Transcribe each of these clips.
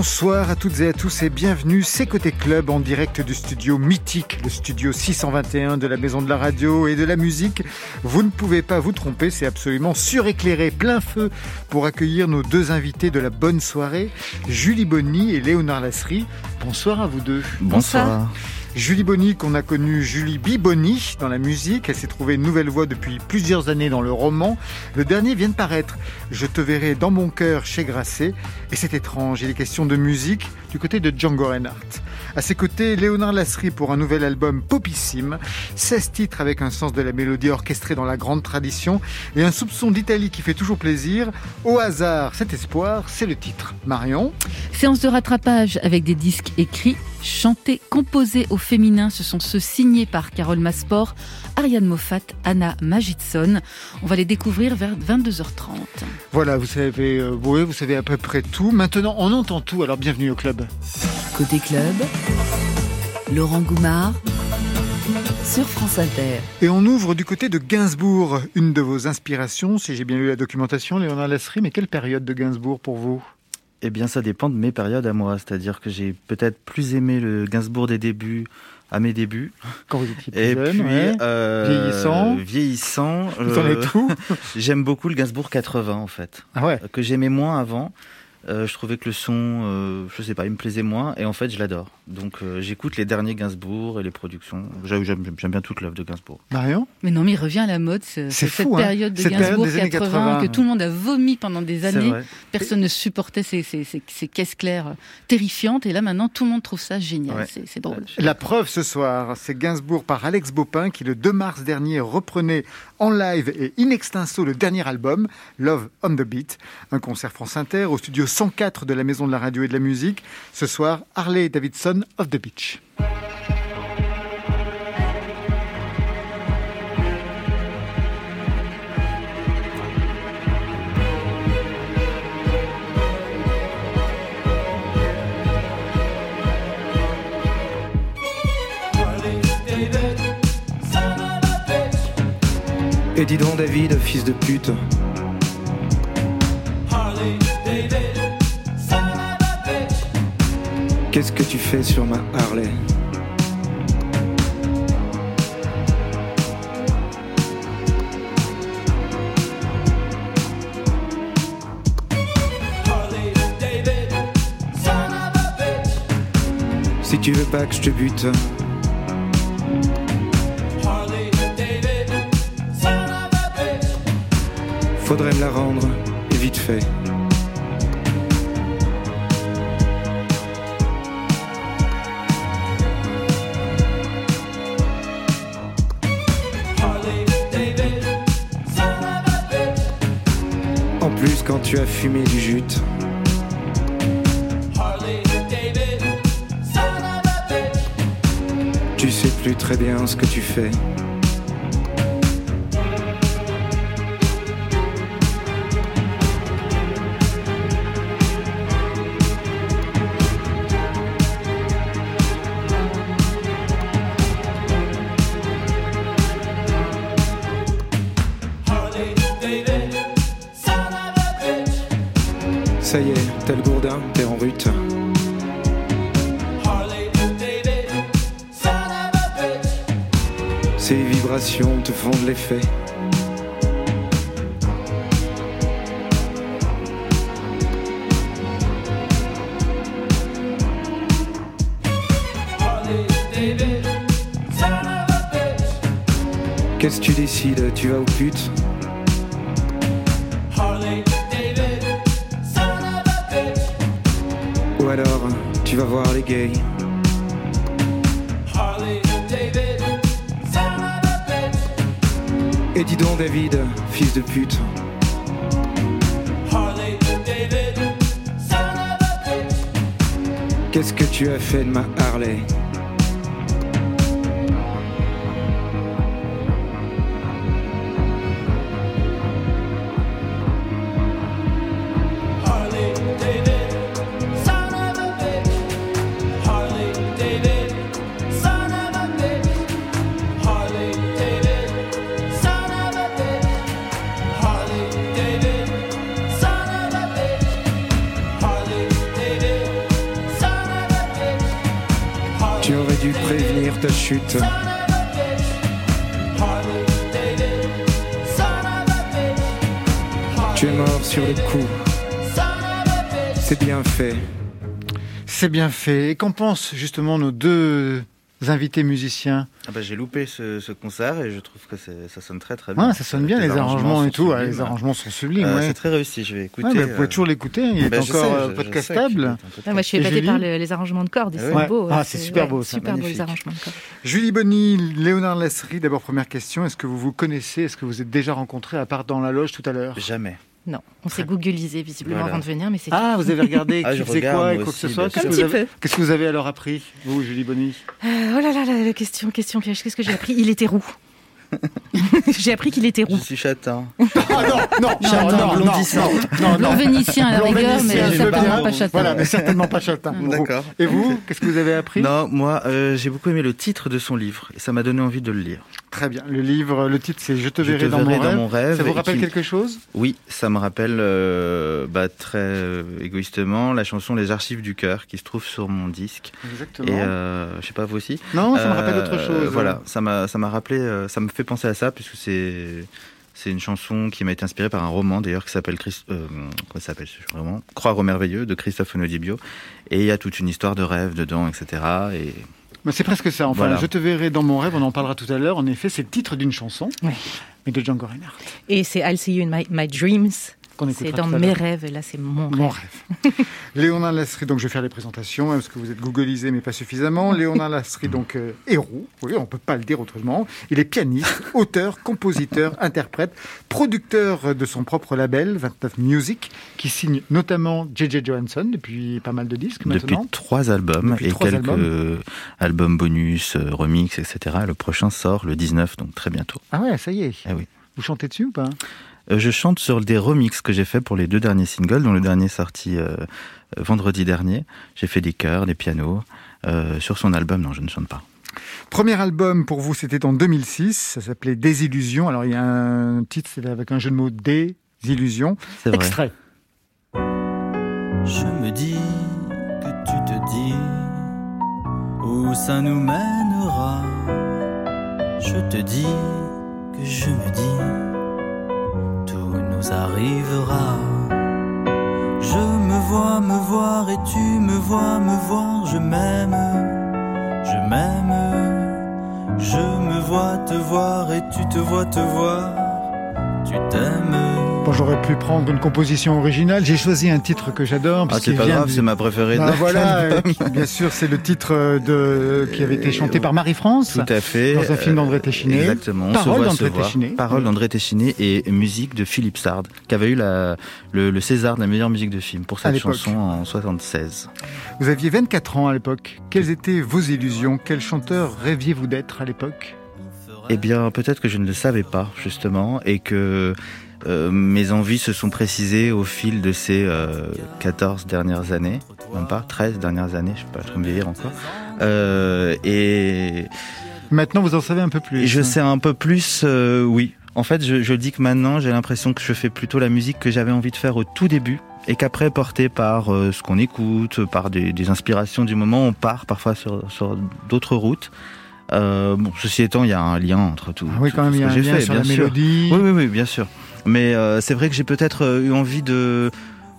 Bonsoir à toutes et à tous et bienvenue, c'est Côté Club en direct du studio mythique, le studio 621 de la Maison de la Radio et de la Musique. Vous ne pouvez pas vous tromper, c'est absolument suréclairé, plein feu pour accueillir nos deux invités de la bonne soirée, Julie Bonny et Léonard Lasserie. Bonsoir à vous deux. Bonsoir. Julie Bonny, qu'on a connue Julie Biboni dans la musique. Elle s'est trouvée une nouvelle voix depuis plusieurs années dans le roman. Le dernier vient de paraître. Je te verrai dans mon cœur chez Grasset. Et c'est étrange, il est question de musique du côté de Django Reinhardt. À ses côtés, Léonard Lasserie pour un nouvel album popissime. 16 titres avec un sens de la mélodie orchestrée dans la grande tradition et un soupçon d'Italie qui fait toujours plaisir. Au hasard, cet espoir, c'est le titre. Marion? Séance de rattrapage avec des disques écrits, chantés, composés au féminin. Ce sont ceux signés par Carole Masport, Ariane Moffat, Anna Magidson. On va les découvrir vers 22h30. Voilà, vous savez, euh, oui, vous savez à peu près tout. Maintenant, on entend tout, alors bienvenue au club. Côté club, Laurent Goumard sur France Inter. Et on ouvre du côté de Gainsbourg, une de vos inspirations, si j'ai bien lu la documentation, Léonard Lasserie, mais quelle période de Gainsbourg pour vous? Eh bien, ça dépend de mes périodes à moi, c'est-à-dire que j'ai peut-être plus aimé le Gainsbourg des débuts à mes débuts. Quand vous étiez plus Et jeune, puis, ouais. euh, Vieillissant. Vieillissant. Euh, J'aime beaucoup le Gainsbourg 80, en fait. Ah ouais Que j'aimais moins avant. Euh, je trouvais que le son, euh, je sais pas, il me plaisait moins. Et en fait, je l'adore. Donc, euh, j'écoute les derniers Gainsbourg et les productions. J'aime, bien toute l'œuvre de Gainsbourg. Marion? Mais non, mais il revient à la mode, ce- C'est cette fou, hein. période de Cette période Gainsbourg des années 80, 80, que tout le monde a vomi pendant des années. Personne ne supportait ces, ces, ces- ces caisses claires terrifiantes. Et là, maintenant, tout le monde trouve ça génial. Ouais. C'est- C'est drôle. La preuve ce soir, c'est Gainsbourg par Alex Bopin qui le 2 mars dernier reprenait en live et in extenso le dernier album, Love on the Beat, un concert France Inter au studio 104 de la Maison de la Radio et de la Musique. Ce soir, Harley Davidson of the Beach. Et dis donc David, fils de pute. Qu'est-ce que tu fais sur ma Harley? Si tu veux pas que je te bute, faudrait me la rendre, et vite fait. Plus, quand tu as fumé du jute, tu sais plus très bien ce que tu fais. Te font de l'effet. Qu'est-ce que tu décides Tu vas au pute Ou alors tu vas voir les gays David, fils de pute. Qu'est-ce que tu as fait de ma Harley? Prévenir ta chute. Tu es mort sur le coup. C'est bien fait. C'est bien fait. Et qu'en pensent justement nos deux invités musiciens ah bah, J'ai loupé ce, ce, concert et je trouve que ça sonne très très bien. Ouais, ça sonne bien, les, arrangements, et tout. les arrangements sont sublimes. Euh, c'est très réussi, je vais écouter. vous pouvez euh, toujours l'écouter, il est bah, encore euh, podcastable. Ah, moi, je suis épatée par les arrangements de cordes, c'est beau. Ah, c'est super beau, super beau les arrangements de cordes. Julie Bonny, Léonard Lasserie, d'abord première question, est-ce que vous vous connaissez Est-ce que vous êtes déjà rencontrés à part dans la loge tout à l'heure? Jamais. Non, on s'est googlisé visiblement avant de venir, mais c'est Ah, vous avez regardé ah, qui faisait quoi et quoi que ce soit. Qu'est-ce que, vous avez alors appris, vous, Julie Bonny? Euh, Oh là là, la question, question Qu'est-ce que j'ai appris? Il était roux. J'ai appris qu'il était roux. Je suis châtain. Ah non, non, châtain, non, non, non, non, vénitien à la rigueur, mais certainement pas châtain. Voilà, mais certainement pas châtain. D'accord. Et vous, qu'est-ce que vous avez appris? Non, moi, euh, j'ai beaucoup aimé le titre de son livre et ça m'a donné envie de le lire. Très bien. Le livre, le titre, c'est Je te verrai, dans, mon rêve. Ça vous rappelle quelque chose? Oui, ça me rappelle euh, bah, très euh, égoïstement la chanson Les Archives du cœur qui se trouve sur mon disque. Exactement. Et je sais pas vous aussi? Non, ça me rappelle autre chose. Voilà, ça m'a, ça m'a rappelé, ça me fait penser à ça puisque c'est c'est une chanson qui m'a été inspirée par un roman d'ailleurs qui s'appelle euh, comment s'appelle ce roman? Croire au merveilleux de Christophe Onodibio et il y a toute une histoire de rêve dedans etc et c'est presque ça. Enfin, je te verrai dans mon rêve. On en parlera tout à l'heure. En effet, c'est le titre d'une chanson, mais de Django Reinhardt. Et c'est I'll See You in My Dreams c'est dans mes rêves, et là c'est mon, mon rêve. Léonard Lasserie, donc je vais faire les présentations, hein, parce que vous êtes googlisé, mais pas suffisamment? Léonard Lasserie, donc euh, héros, oui, on peut pas le dire autrement. Il est pianiste, auteur, compositeur, interprète, producteur de son propre label, 29 Music, qui signe notamment J.J. Johansson depuis pas mal de disques maintenant. Depuis trois albums et quelques albums. bonus, euh, remix, etc. Le prochain sort le 19, donc très bientôt. Ah ouais, ça y est. Ah oui. Vous chantez dessus ou pas? Je chante sur des remixes que j'ai fait pour les deux derniers singles, dont le dernier est sorti euh, vendredi dernier. J'ai fait des chœurs, des pianos. Euh, sur son album, non, je ne chante pas. Premier album pour vous, c'était en 2006. Ça s'appelait Désillusion. Alors il y a un titre, avec un jeu de mots Désillusion. C'est Extrait. Je me dis que tu te dis où ça nous mènera. Je te dis que je me dis arrivera. Je me vois me voir et tu me vois me voir, je m'aime, je m'aime. Je me vois te voir et tu te vois te voir, tu t'aimes. Bon, j'aurais pu prendre une composition originale. J'ai choisi un titre que j'adore. Ah, c'est pas grave, c'est ma préférée. Bah, voilà, bien sûr, c'est le titre de qui avait été chanté par Marie-France. Tout à fait. Dans un film d'André Téchiné. Exactement. Parole d'André Téchiné. Parole d'André Téchiné et musique de Philippe Sard, qui avait eu la, le, César de la meilleure musique de film pour cette chanson en 76. Vous aviez 24 ans à l'époque. Quelles étaient vos illusions? Quel chanteur rêviez-vous d'être à l'époque? Eh bien, peut-être que je ne le savais pas, justement, et que euh, mes envies se sont précisées au fil de ces 14 euh, dernières années, même pas 13 dernières années, je ne sais pas trop me vieillir encore. Euh, et maintenant, vous en savez un peu plus. Je sais un peu plus, oui. En fait, je, je dis que maintenant, j'ai l'impression que je fais plutôt la musique que j'avais envie de faire au tout début, et qu'après, porté par ce qu'on écoute, par des, des, inspirations du moment, on part parfois sur, sur d'autres routes. Euh, bon, ceci étant, il y a un lien entre tout. Ah oui, quand même, il y a un lien fait, sur la mélodie. Oui, oui, oui, bien sûr. Mais euh, c'est vrai que j'ai peut-être euh, eu envie de...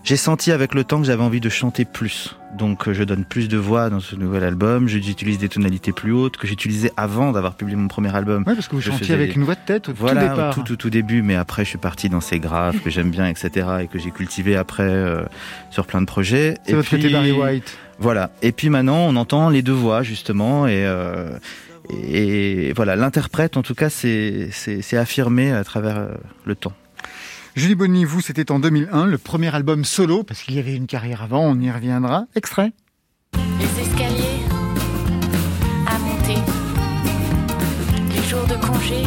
J'ai senti avec le temps que j'avais envie de chanter plus. Donc euh, je donne plus de voix dans ce nouvel album, j'utilise des tonalités plus hautes que j'utilisais avant d'avoir publié mon premier album. Oui, parce que vous chantiez avec une voix de tête au voilà, tout départ. Tout, tout, tout début, mais après je suis parti dans ces graves que j'aime bien, etc. et que j'ai cultivé après sur plein de projets. C'est votre puis, Barry White. Voilà. Et puis maintenant on entend les deux voix justement et... et voilà, l'interprète, en tout cas, c'est affirmé à travers le temps. Julie Bonny, vous, c'était en 2001, le premier album solo, parce qu'il y avait une carrière avant, on y reviendra. Extrait. Les escaliers à monter, les jours de congé,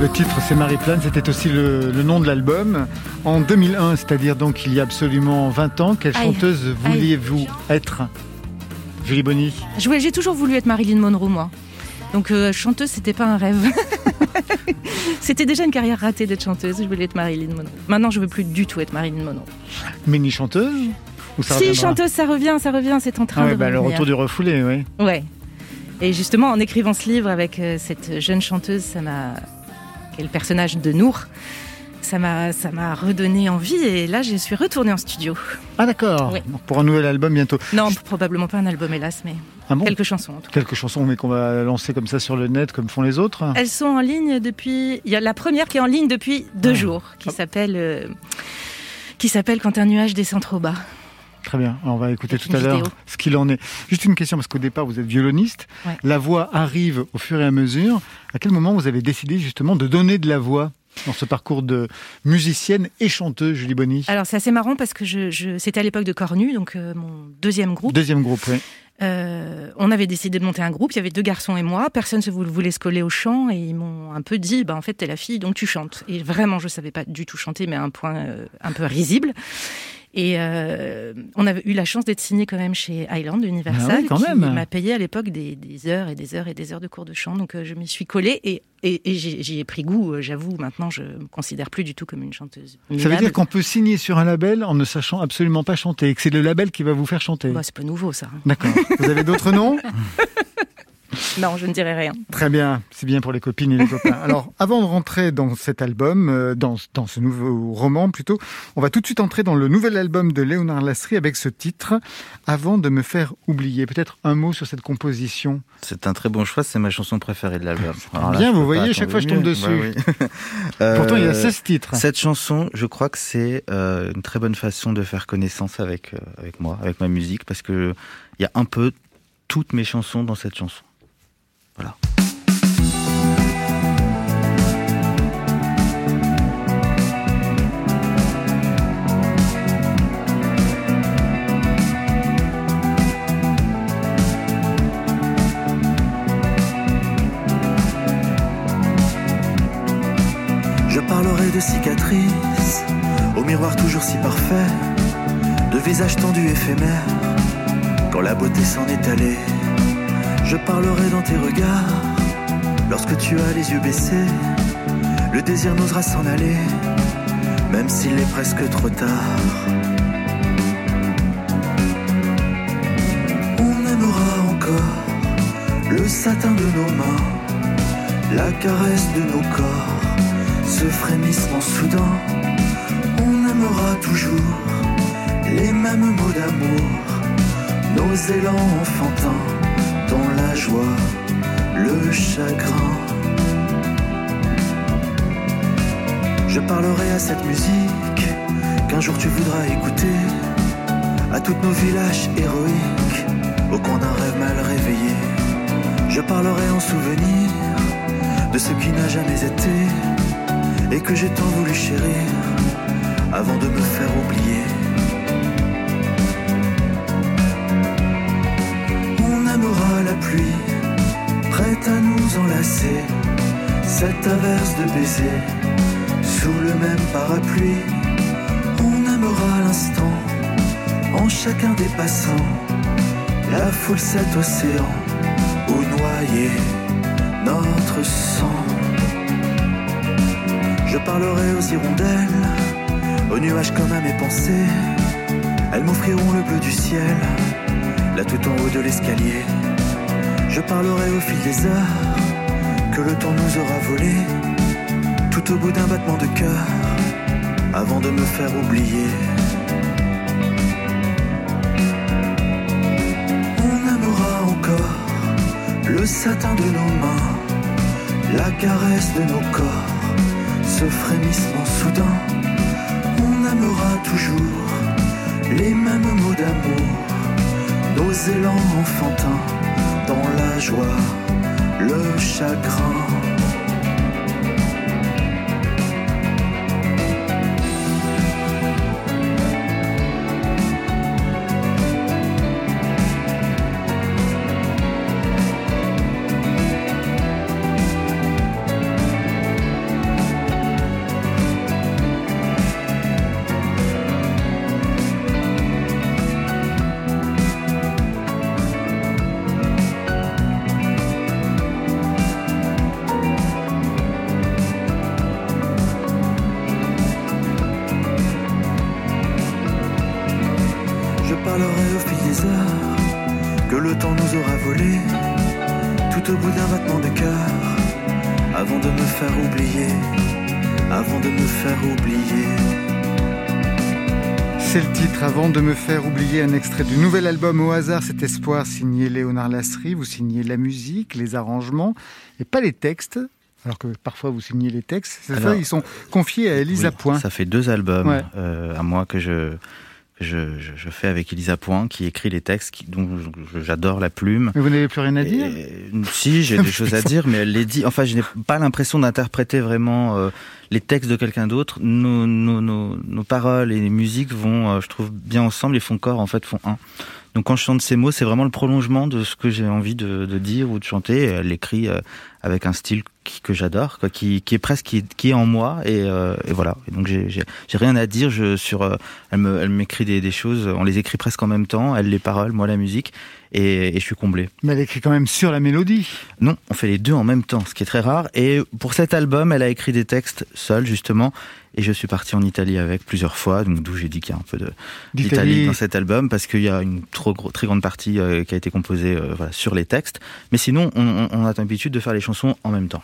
Le titre c'est Marie-Plane, c'était aussi le, le nom de l'album. En 2001, c'est-à-dire donc il y a absolument 20 ans, quelle chanteuse vouliez-vous être? Julie Bonny J'ai toujours voulu être Marilyn Monroe, moi. Donc euh, chanteuse, c'était pas un rêve. c'était déjà une carrière ratée d'être chanteuse. Je voulais être Marilyn Monroe. Maintenant, je veux plus du tout être Marilyn Monroe. Mini chanteuse Ou ça si chanteuse, ça revient, ça revient, c'est en train Ah ouais, de bah, le retour du refoulé, oui. Ouais. Et justement, en écrivant ce livre avec euh, cette jeune chanteuse, ça m'a, qui est le personnage de Nour, ça m'a, ça m'a redonné envie. Et là, je suis retournée en studio. Ah d'accord, Oui. Pour un nouvel album bientôt. Non, probablement pas un album, hélas, mais Ah bon quelques chansons. En tout. cas. Quelques chansons mais qu'on va lancer comme ça sur le net, comme font les autres Elles sont en ligne depuis. Il y a la première qui est en ligne depuis deux Ah. jours, qui s'appelle. euh, qui s'appelle Quand un nuage descend trop bas. Très bien, on va écouter tout à l'heure ce qu'il en est. Juste une question, parce qu'au départ vous êtes violoniste, Ouais. la voix arrive au fur et à mesure. À quel moment vous avez décidé justement de donner de la voix dans ce parcours de musicienne et chanteuse, Julie Bonny Alors c'est assez marrant parce que je, je- c'était à l'époque de Cornu, donc euh, mon deuxième groupe. Deuxième groupe, oui. Euh, on avait décidé de monter un groupe. Il y avait deux garçons et moi. Personne ne voulait se coller au chant et ils m'ont un peu dit, bah en fait t'es la fille donc tu chantes. Et vraiment je savais pas du tout chanter, mais à un point euh, un peu risible. Et euh, on avait eu la chance d'être signé quand même chez Highland Universal, Ah oui, quand qui m'a payé à l'époque des, des heures et des heures et des heures de cours de chant. Donc euh, je m'y suis collée et, et, et j'y ai pris goût. euh, J'avoue, maintenant je me considère plus du tout comme une chanteuse. Ça veut dire qu'on peut signer sur un label en ne sachant absolument pas chanter et que c'est le label qui va vous faire chanter. Bah, c'est pas nouveau ça. D'accord. Vous avez d'autres noms? Non, je ne dirai rien. Très bien, c'est bien pour les copines et les copains. Alors, avant de rentrer dans cet album, euh, dans, dans ce nouveau roman plutôt, on va tout de suite entrer dans le nouvel album de Léonard Lasserie avec ce titre, Avant de me faire oublier. Peut-être un mot sur cette composition. C'est un très bon choix, c'est ma chanson préférée de l'album. Bien, vous voyez, chaque fois je tombe dessus. Bah oui. Pourtant, il y a Euh, 16 titres. Cette chanson, je crois que c'est euh, une très bonne façon de faire connaissance avec, euh, avec moi, avec ma musique, parce que il y a un peu toutes mes chansons dans cette chanson. Je parlerai de cicatrices, au miroir toujours si parfait, de visages tendus éphémères, quand la beauté s'en est allée. Je parlerai dans tes regards, lorsque tu as les yeux baissés, le désir n'osera s'en aller, même s'il est presque trop tard. On aimera encore le satin de nos mains, la caresse de nos corps ce frémissement soudain, on aimera toujours les mêmes mots d'amour, nos élans enfantins, dans la joie, le chagrin. Je parlerai à cette musique qu'un jour tu voudras écouter, à tous nos villages héroïques, au coin d'un rêve mal réveillé. Je parlerai en souvenir de ce qui n'a jamais été et que j'ai tant voulu chérir avant de me faire oublier. Enlacer, cette averse de baisers sous le même parapluie. On aimera l'instant en chacun des passants, la foule cet océan où noyer notre sang. Je parlerai aux hirondelles, aux nuages comme à mes pensées. Elles m'offriront le bleu du ciel, là tout en haut de l'escalier. Je parlerai au fil des heures, que le temps nous aura volé, tout au bout d'un battement de cœur, avant de me faire oublier. On aimera encore le satin de nos mains, la caresse de nos corps ce frémissement soudain, on aimera toujours les mêmes mots d'amour, nos élans enfantins, le chagrin. Avant de me faire oublier un extrait du nouvel album au hasard, cet espoir signé Léonard Lasserie. Vous signez la musique, les arrangements et pas les textes. Alors que parfois vous signez les textes. C'est ça, ils sont confiés à Elisa Oui, Point. Ça fait deux albums Ouais. euh, à moi que je, que je, je, je fais avec Elisa Point, qui écrit les textes, qui, dont j'adore la plume. Mais vous n'avez plus rien à dire? Et- si, j'ai des choses à dire, mais elle les dit. Enfin, je n'ai pas l'impression d'interpréter vraiment euh, les textes de quelqu'un d'autre. Nos, nos, nos, nos paroles et les musiques vont, euh, je trouve, bien ensemble. Les font corps, en fait, font un. Donc, quand je chante ces mots, c'est vraiment le prolongement de ce que j'ai envie de, de dire ou de chanter. Et elle l'écrit euh, avec un style qui, que j'adore, qui, qui est presque qui, est- qui est en moi. Et, euh, et voilà. Et donc, j'ai rien à dire. Je, sur, euh, elle m'écrit des, des choses. On les écrit presque en même temps. Elle les paroles, moi la musique. Et, et je suis comblé. Mais elle écrit quand même sur la mélodie. Non, on fait les deux en même temps, ce qui est très rare. Et pour cet album, elle a écrit des textes seule, justement. Et je suis parti en Italie avec plusieurs fois, donc d'où j'ai dit qu'il y a un peu d'Italie dans cet album, parce qu'il y a une trop gros, très grande partie euh, qui a été composée euh, voilà, sur les textes. Mais sinon, on, on- on a l'habitude de faire les chansons en même temps.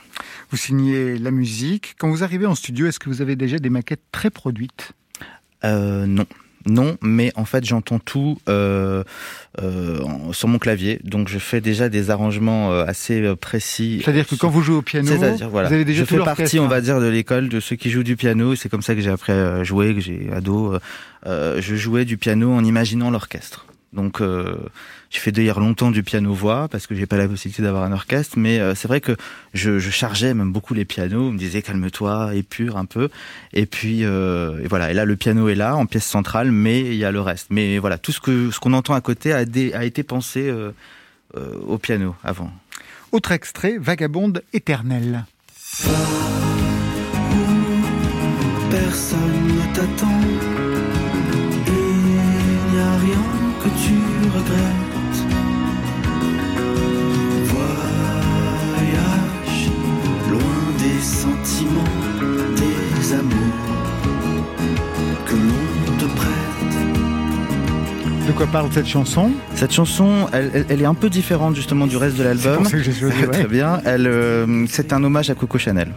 Vous signez la musique. Quand vous arrivez en studio, est-ce que vous avez déjà des maquettes très produites? Euh, non. Non, mais en fait j'entends tout euh, euh, sur mon clavier, donc je fais déjà des arrangements euh, assez euh, précis. C'est-à-dire que quand vous jouez au piano, voilà. vous avez déjà je fais partie, on hein. va dire, de l'école de ceux qui jouent du piano. C'est comme ça que j'ai appris à jouer, que j'ai ado. euh, euh, je jouais du piano en imaginant l'orchestre. Donc, euh, j'ai fait d'ailleurs longtemps du piano-voix parce que j'ai pas la possibilité d'avoir un orchestre. Mais euh, c'est vrai que je, je chargeais même beaucoup les pianos. On me disait calme-toi, épure un peu. Et puis, euh, et voilà. Et là, le piano est là en pièce centrale, mais il y a le reste. Mais voilà, tout ce que ce qu'on entend à côté a, dé- a été pensé euh, euh, au piano avant. Autre extrait, Vagabonde éternelle. Personne ne t'attend. Il n'y a rien que tu regrettes. De quoi parle cette chanson Cette chanson, elle, elle- elle est un peu différente justement du reste de C'est l'album. pour ça que j'ai choisi. Très bien. Elle, euh, c'est un hommage à Coco Chanel.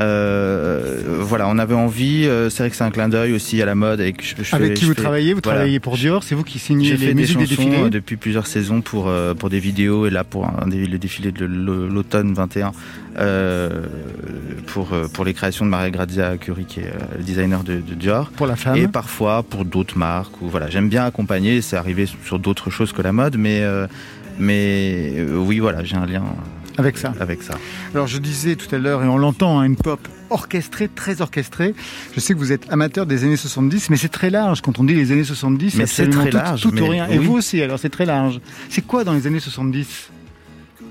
Euh, voilà, on avait envie. euh, c'est vrai que c'est un clin d'œil aussi à la mode. Avec, je- je Avec fais- qui vous fais- travaillez Vous voilà. travaillez pour Dior, c'est vous qui signez les des musiques des défilés depuis plusieurs saisons pour pour des vidéos et là pour un des, le défilé de l'au- l'automne 21 euh, pour euh, pour les créations de Maria Grazia Curie qui est euh, le designer de, de Dior. pour la femme. Et parfois pour d'autres marques. Ou voilà, j'aime bien accompagner. C'est arrivé sur d'autres choses que la mode, mais euh, mais oui, voilà, j'ai un lien Avec ça. avec ça. Alors je disais tout à l'heure, et on l'entend, hein, une pop orchestrée, très orchestrée. Je sais que vous êtes amateur des années 70, mais c'est très large. Quand on dit les années 70, Mais c'est très tout- large, Tout, ou mais rien. Et vous aussi, alors c'est très large. C'est quoi dans les années 70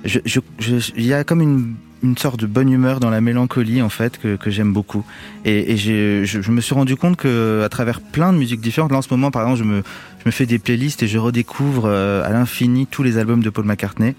Je, je, je- il y a comme une, une sorte de bonne humeur dans la mélancolie en fait que, que j'aime beaucoup. Et, et je, je me suis rendu compte que à travers plein de musiques différentes, là en ce moment par exemple, je me, je me fais des playlists et je redécouvre euh, à l'infini tous les albums de Paul McCartney.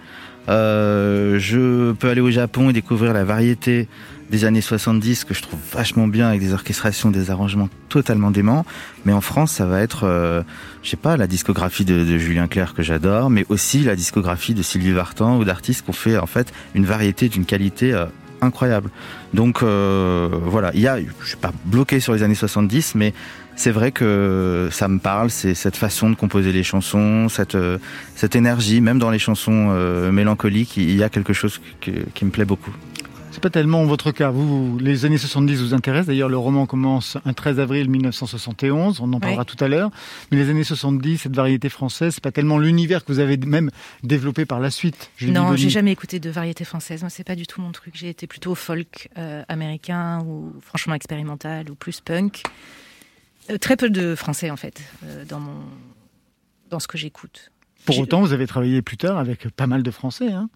Euh, je peux aller au Japon et découvrir la variété des années 70 que je trouve vachement bien avec des orchestrations, des arrangements totalement déments. Mais en France, ça va être, euh, je sais pas, la discographie de, Julien Clerc que j'adore, mais aussi la discographie de Sylvie Vartan ou d'artistes qui ont fait en fait une variété d'une qualité euh, incroyable. Donc euh, voilà, il y a, je suis pas bloqué sur les années 70, mais c'est vrai que ça me parle, c'est cette façon de composer les chansons, cette euh, cette énergie, même dans les chansons mélancoliques, il y a quelque chose qui me plaît beaucoup. C'est pas tellement votre cas. Vous, les années 70 vous intéressent. D'ailleurs, le roman commence un 13 avril 1971. On en parlera tout à l'heure. Mais les années 70, cette variété française, c'est pas tellement l'univers que vous avez même développé par la suite. Julie Non, j'ai jamais écouté de variété française. Moi, c'est pas du tout mon truc. J'ai été plutôt folk euh, américain ou franchement expérimental ou plus punk. Euh, très peu de français en fait euh, dans mon dans ce que j'écoute. Pour autant, vous avez travaillé plus tard avec pas mal de Français. Hein.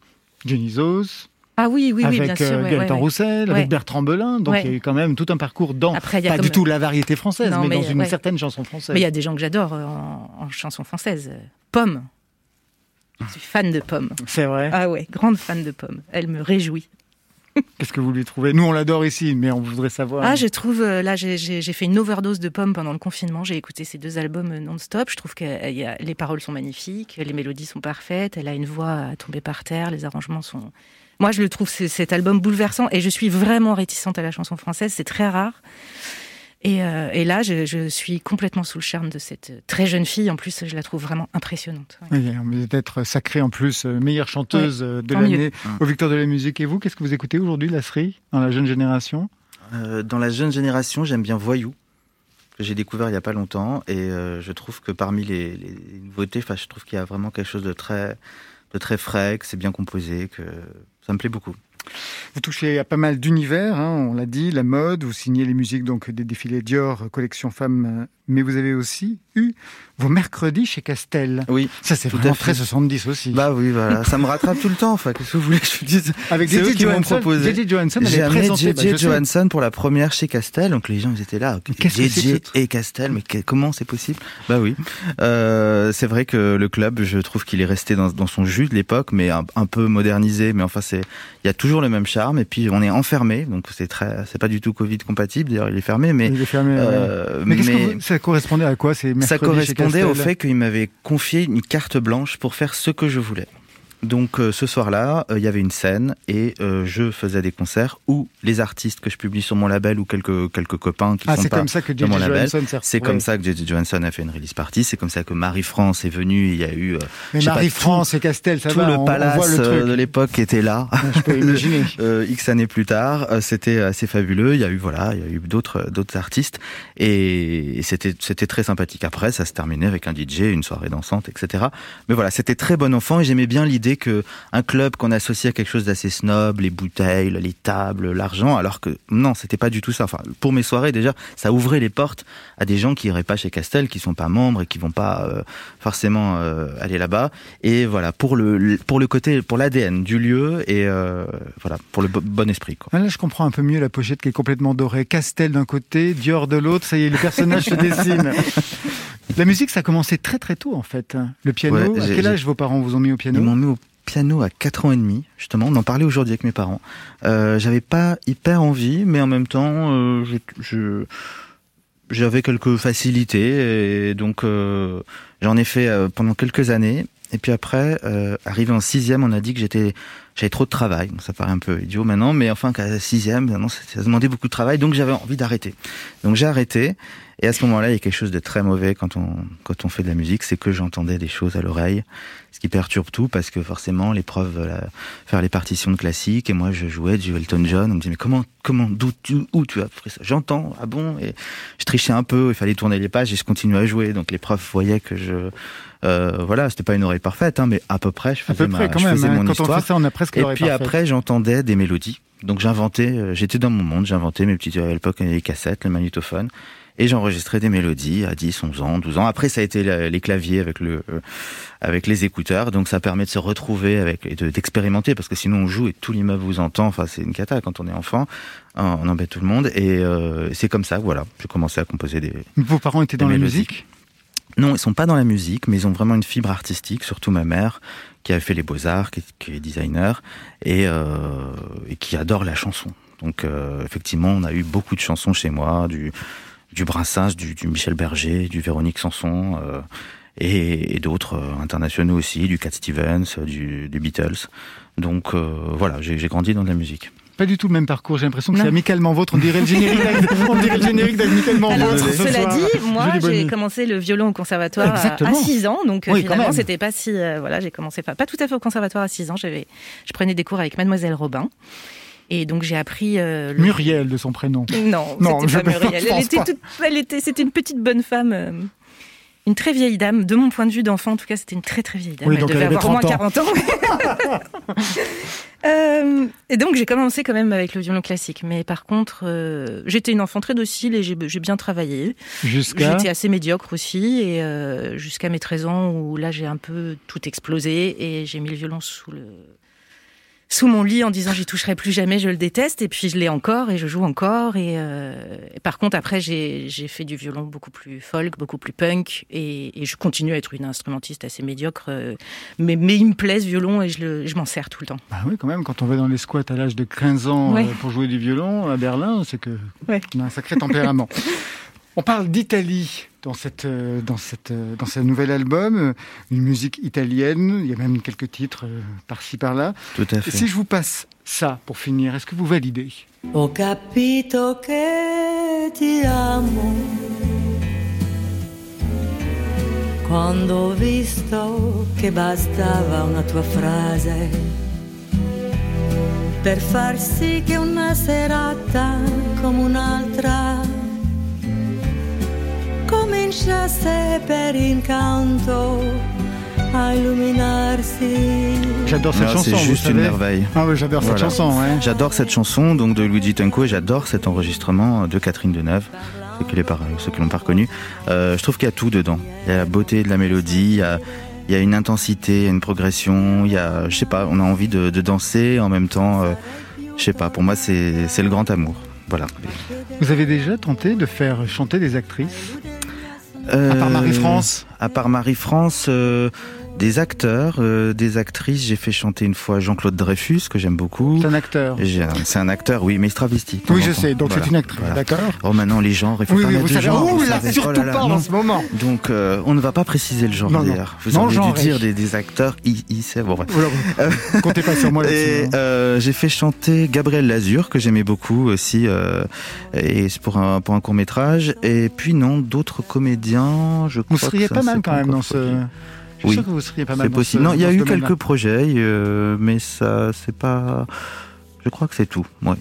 Ah oui, oui, oui, avec bien sûr. euh, ouais, Gaëtan ouais, ouais. Roussel, Ouais. avec Bertrand Belin. Donc il y a eu quand même tout un parcours dans, Après, il y a pas du tout la variété française, Non, mais, mais, dans une certaine chanson française. Mais il y a des gens que j'adore euh, en, en chanson française. Pomme. Je suis fan de Pomme. C'est vrai. Ah ouais, grande fan de Pomme. Elle me réjouit. Qu'est-ce que vous lui trouvez? Nous, on l'adore ici, mais on voudrait savoir. Ah, je trouve, euh, là, j'ai- fait une overdose de pommes pendant le confinement. J'ai écouté ces deux albums non-stop. Je trouve que les paroles sont magnifiques, les mélodies sont parfaites. Elle a une voix à tomber par terre, les arrangements sont. Moi, je le trouve cet album bouleversant et je suis vraiment réticente à la chanson française. C'est très rare. Et, euh, et là, je, je suis complètement sous le charme de cette très jeune fille. En plus, je la trouve vraiment impressionnante. Ouais. Oui, mais d'être sacrée en plus euh, meilleure chanteuse euh, de l'année aux Victoires de la musique. Et vous, qu'est-ce que vous écoutez aujourd'hui, Lasserie, dans la jeune génération? Euh, dans la jeune génération, j'aime bien Voyou, que j'ai découvert il y a pas longtemps, et euh, je trouve que parmi les, les nouveautés, enfin, je trouve qu'il y a vraiment quelque chose de très, de très frais, que c'est bien composé, que ça me plaît beaucoup. Vous touchez à pas mal d'univers, hein, on l'a dit, la mode, vous signez les musiques donc des défilés Dior, collection femmes, euh, mais vous avez aussi eu vos mercredis chez Castel. Oui, Ça, c'est vraiment très 70 aussi. bah oui, voilà, ça me rattrape tout le temps. Enfin, qu'est-ce que vous voulez que je vous dise? Avec c'est JJ qui m'ont Johansson, proposé. JJ Johansson J'ai avait amené présenté. bah, je JJ. Johansson pour la première chez Castel, donc les gens ils étaient là. c'est JJ et Castel, mais comment c'est possible? Bah oui, Euh, c'est vrai que le club, je trouve qu'il est resté dans, dans son jus de l'époque, mais un, un peu modernisé. Mais enfin, c'est il y a toujours le même charme. Et puis on est enfermé, donc c'est très, c'est pas du tout Covid compatible. D'ailleurs, il est fermé, mais Il est fermé. ouais. euh, Mais, qu'est-ce que mais- vous- ça correspondait à quoi ces ça correspondait au fait qu'il m'avait confié une carte blanche pour faire ce que je voulais. Donc euh, ce soir-là, euh, il y avait une scène et euh, je faisais des concerts où les artistes que je publie sur mon label ou quelques quelques copains qui Ah, sont c'est pas comme ça que dans mon label. C'est comme ça que J.J. Johansson a fait une release party, c'est comme ça que Marie-France est venue, il y a eu euh, Mais pas, Marie-France et Castel, ça tout va, le on- on, palace voit le euh, truc. de l'époque était là. Je peux imaginer. Euh, X années plus tard, euh, c'était assez fabuleux. Il y a eu voilà, il y a eu d'autres d'autres artistes et, et c'était c'était très sympathique. Après, ça se terminait avec un DJ, une soirée dansante, etc. Mais voilà, c'était très bon enfant et j'aimais bien l'idée que un club qu'on associait à quelque chose d'assez snob, les bouteilles, les tables, l'argent, alors que non, c'était pas du tout ça. Enfin, pour mes soirées déjà, ça ouvrait les portes à des gens qui iraient pas chez Castel, qui sont pas membres et qui vont pas euh, forcément euh, aller là-bas. Et voilà, pour le pour le côté, pour l'ADN du lieu et euh, voilà, pour le bo- bon esprit. Quoi. Là, je comprends un peu mieux la pochette qui est complètement dorée. Castel d'un côté, Dior de l'autre. Ça y est, le personnage se dessine. La musique, ça a commencé très très tôt en fait. Le piano. Ouais, à quel âge vos parents vous ont mis au Ils piano m'ont mis au piano à 4 ans et demi, justement. On en parlait aujourd'hui avec mes parents. Euh, j'avais pas hyper envie, mais en même temps, euh, je, je- j'avais quelques facilités et donc euh, j'en ai fait euh, pendant quelques années. Et puis après, euh, arrivé en sixième, on a dit que j'étais, j'avais trop de travail. Ça paraît un peu idiot maintenant, mais enfin qu'à la sixième, non, ça, demandait beaucoup de travail, donc j'avais envie d'arrêter. Donc j'ai arrêté. Et à ce moment-là, il y a quelque chose de très mauvais quand on quand on fait de la musique, c'est que j'entendais des choses à l'oreille, ce qui perturbe tout parce que forcément veulent euh, faire les partitions de classique et moi je jouais du Elton John. On me dit mais comment comment d'où tu où tu as appris ça? J'entends ah bon? Et je trichais un peu. Il fallait tourner les pages et je continuais à jouer. Donc les profs voyaient que je euh, voilà, c'était pas une oreille parfaite, hein, mais à peu près, je À faisais, peu près ma, quand je même. faisais hein. mon Quand histoire. on fait ça, on a presque Et puis parfaite. après, j'entendais des mélodies. Donc j'inventais, euh, j'étais dans mon monde, j'inventais mes petites, à l'époque, les cassettes, le magnétophone. Et j'enregistrais des mélodies à 10, 11 ans, 12 ans. Après, ça a été les claviers avec le, euh, avec les écouteurs. Donc ça permet de se retrouver avec, et de- d'expérimenter parce que sinon on joue et tout l'immeuble vous entend. Enfin, c'est une cata quand on est enfant. On embête tout le monde. Et euh, c'est comme ça, voilà. J'ai commencé à composer des, Vos parents étaient dans la musique? Non, ils sont pas dans la musique, mais ils ont vraiment une fibre artistique, surtout ma mère, qui a fait les beaux-arts, qui, est- designer, et, euh, et qui adore la chanson. Donc euh, effectivement, on a eu beaucoup de chansons chez moi, du, du Brassens, du, du Michel Berger, du Véronique Sanson, euh, et, et d'autres internationaux aussi, du Cat Stevens, du, des Beatles. Donc voilà, j'ai grandi dans de la musique. Pas du tout le même parcours. J'ai l'impression que c'est amicalement vôtre. On dirait le générique d'amicalement Alors, vôtre. ce cela soir. dit, moi, j'ai commencé le violon au conservatoire à- Exactement. à 6 ans, donc euh, Oui, finalement, c'était pas si. euh, voilà, j'ai commencé pas, pas tout à fait au conservatoire à 6 ans. J'avais, je prenais des cours avec Mademoiselle Robin. Et donc, j'ai appris. euh, le- Muriel de son prénom. Non, Non, c'était pas Muriel. Elle était toute, elle était, c'était une petite bonne femme. Une très vieille dame, de mon point de vue d'enfant, en tout cas, c'était une très très vieille dame. Oui, elle devait elle avoir au moins 30 ans. 40 ans. Euh, et donc j'ai commencé quand même avec le violon classique, mais par contre euh, j'étais une enfant très docile et j'ai j'ai bien travaillé. Jusqu'à. J'étais assez médiocre aussi, et euh, jusqu'à mes 13 ans où là j'ai un peu tout explosé et j'ai mis le violon sous le sous mon lit en disant j'y toucherai plus jamais, je le déteste. Et puis je l'ai encore et je joue encore. Et, euh, et par contre, après, j'ai j'ai fait du violon beaucoup plus folk, beaucoup plus punk. Et, et je continue à être une instrumentiste assez médiocre. euh, mais, mais il me plaît ce violon et je, je m'en sers tout le temps. Bah oui, quand même, quand on va dans les squats à l'âge de 15 ans Ouais. euh, pour jouer du violon à Berlin, c'est que Ouais. on a un sacré tempérament. on parle d'Italie dans cette euh, dans cette euh, dans ce nouvel album, euh, une musique italienne. Il y a même quelques titres par-ci par-là. Tout à Et fait. si je vous passe ça pour finir, est-ce que vous validez? Ho capito che ti amo quando ho visto che bastava una tua frase per far sì che una serata come un'altra cominciasse per incanto a illuminarsi. J'adore cette Non, chanson. C'est vous juste une savez. merveille. Ah oui, j'adore cette Voilà. chanson. Ouais. J'adore cette chanson donc de Luigi Tenco et j'adore cet enregistrement de Catherine Deneuve. Ceux qui, ceux qui l'ont pas reconnu. Euh, je trouve qu'il y a tout dedans. Il y a la beauté de la mélodie, il y a, il y a une intensité, il y a une progression, il y a, je sais pas, on a envie de, de danser en même temps. euh, je sais pas, pour moi c'est c'est le grand amour. Voilà. Vous avez déjà tenté de faire chanter des actrices? À part Euh, Marie-France. À part Marie-France, euh, des acteurs, euh, des actrices. J'ai fait chanter une fois Jean-Claude Dreyfus, que j'aime beaucoup. C'est un acteur. C'est un acteur, oui, mais il se travestit. de temps Oui, je temps. sais. Donc Voilà, c'est une actrice, voilà. d'accord Oh, maintenant, les genres, il faut Oui, pas oui, mettre vous de savez. genre. Oh vous là, savez. surtout Oh là pas en ce moment. Donc, euh, on ne va pas préciser le genre Non, d'ailleurs. Vous Non avez dû dire des, des acteurs, il, il sait, bon. Voilà, vous- Comptez pas sur moi là-dessus. Et euh, j'ai fait chanter Gabriel Lazur que j'aimais beaucoup aussi euh, et c'est pour un pour un court métrage et puis non d'autres comédiens je crois Vous seriez pas mal quand même dans ce. Je suis Oui. sûr que vous seriez pas mal C'est possible. ce- Non, il y a eu quelques projets euh, mais ça c'est pas je crois que c'est tout. Ouais.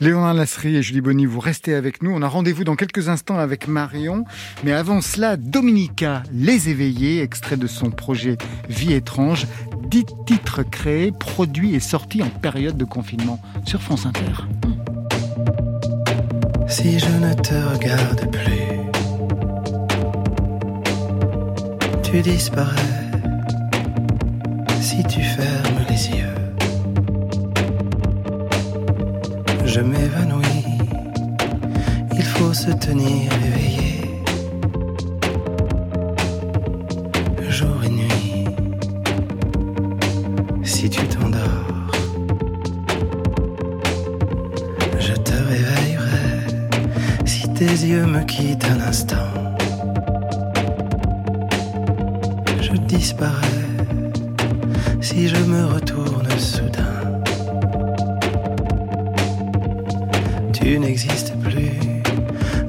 Léonard Lasserie et Julie Bonny, vous restez avec nous. On a rendez-vous dans quelques instants avec Marion. Mais avant cela, Dominica, Les Éveillés, extrait de son projet Vie étrange. Dix titres créés, produits et sortis en période de confinement sur France Inter. Si je ne te regarde plus, tu disparais. Si tu fermes les yeux, je m'évanouis. Il faut se tenir éveillé, jour et nuit. Si tu t'endors, je te réveillerai. Si tes yeux me quittent un instant, Si je me retourne soudain, tu n'existes plus.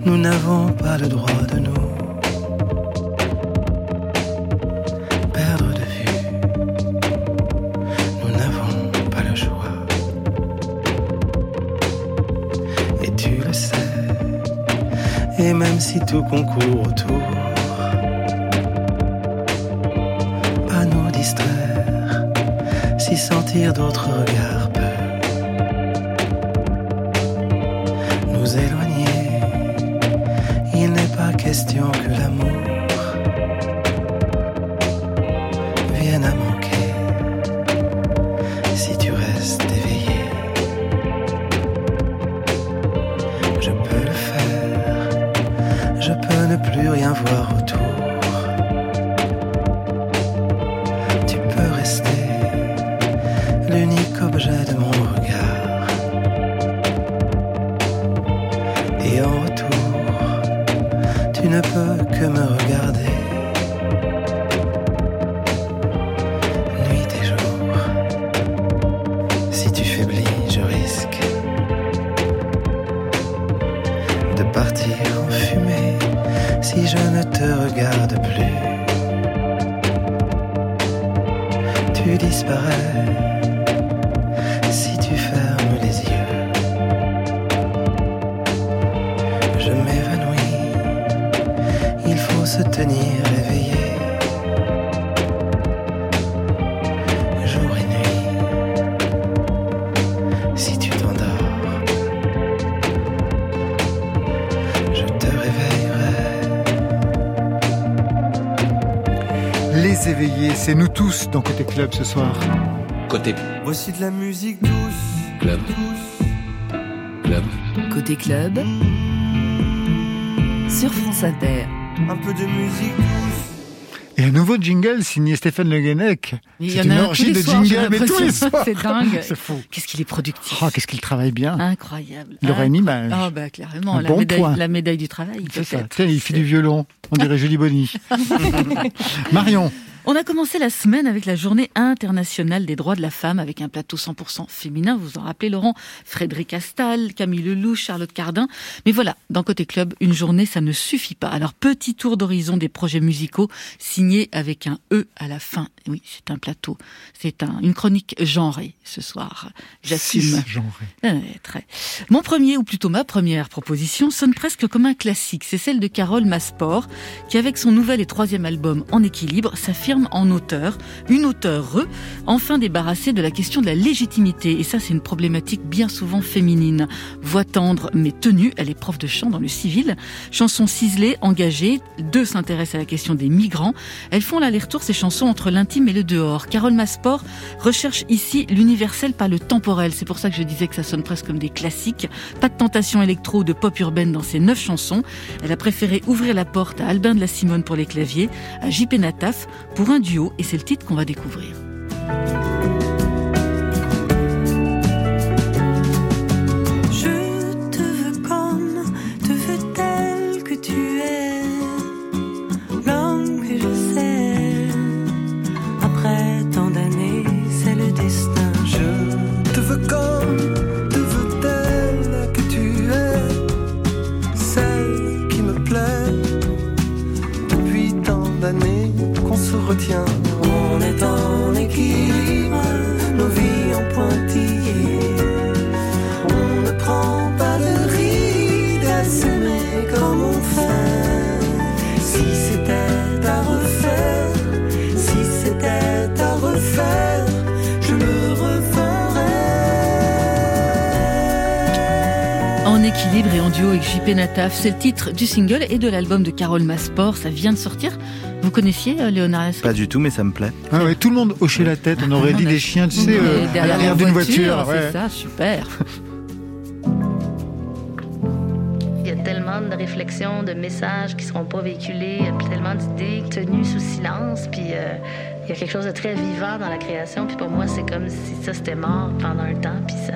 Nous n'avons pas le droit de nous perdre de vue. Nous n'avons pas le choix. Et tu le sais. Et même si tout concourt autour d'autres regards Dans Côté Club ce soir. côté Voici de la musique douce. club. Club. Côté club, sur France Inter. Un peu de musique douce. Et un nouveau jingle signé Stéphane Le Guenec. Il y en une a un tous orgie de soirs, j'ai jingle, mais tous les l'impression. soirs. C'est dingue. C'est fou. Qu'est-ce qu'il est productif. Oh, qu'est-ce qu'il travaille bien. Incroyable. Il aurait une image. Ah bah clairement, Un la, bon médaille, point. la médaille du travail. C'est ça. peut-être. Tiens, il fait du violon. On dirait Julie Bonny. Marion. On a commencé la semaine avec la journée internationale des droits de la femme avec un plateau 100% féminin. Vous vous en rappelez, Laurent? Frédéric Astal, Camille Lelouch, Charlotte Cardin. Mais voilà, dans Côté Club, une journée, ça ne suffit pas. Alors, petit tour d'horizon des projets musicaux signés avec un E à la fin. Oui, c'est un plateau. C'est un, une chronique genrée ce soir. J'assume. Ouais, très. Mon premier, ou plutôt ma première proposition, sonne presque comme un classique. C'est celle de Carole Masport, qui avec son nouvel et troisième album En équilibre, s'affirme en auteur, une auteure, enfin débarrassée de la question de la légitimité. Et ça, c'est une problématique bien souvent féminine. Voix tendre mais tenue, elle est prof de chant dans le civil. Chanson ciselée, engagée, deux s'intéressent à la question des migrants. Elles font l'aller-retour, ces chansons, entre l'intime et le dehors. Carole Masport recherche ici l'universel par le temporel. C'est pour ça que je disais que ça sonne presque comme des classiques. Pas de tentation électro ou de pop urbaine dans ses neuf chansons. Elle a préféré ouvrir la porte à Albin de la Simone pour les claviers, à JP Nataf pour un duo, et c'est le titre qu'on va découvrir. Retient, on est en équilibre, nos vies en pointillés. On ne prend pas de ride à s'aimer comme on fait. Si c'était à refaire, équilibre et en duo avec JP Nataf, c'est le titre du single et de l'album de Carole Masport. Ça vient de sortir. Vous connaissiez euh, Léonard Pas du tout, mais ça me plaît. Ah ouais, tout le monde hochait la tête. On aurait dit des chiens, tu sais, euh, à derrière l'arrière la d'une voiture. ouais. C'est ça, super. Il y a tellement de réflexions, de messages qui seront pas véhiculés, il y a tellement d'idées tenues sous silence, puis euh, il y a quelque chose de très vivant dans la création, puis pour moi, c'est comme si ça c'était mort pendant un temps, puis ça,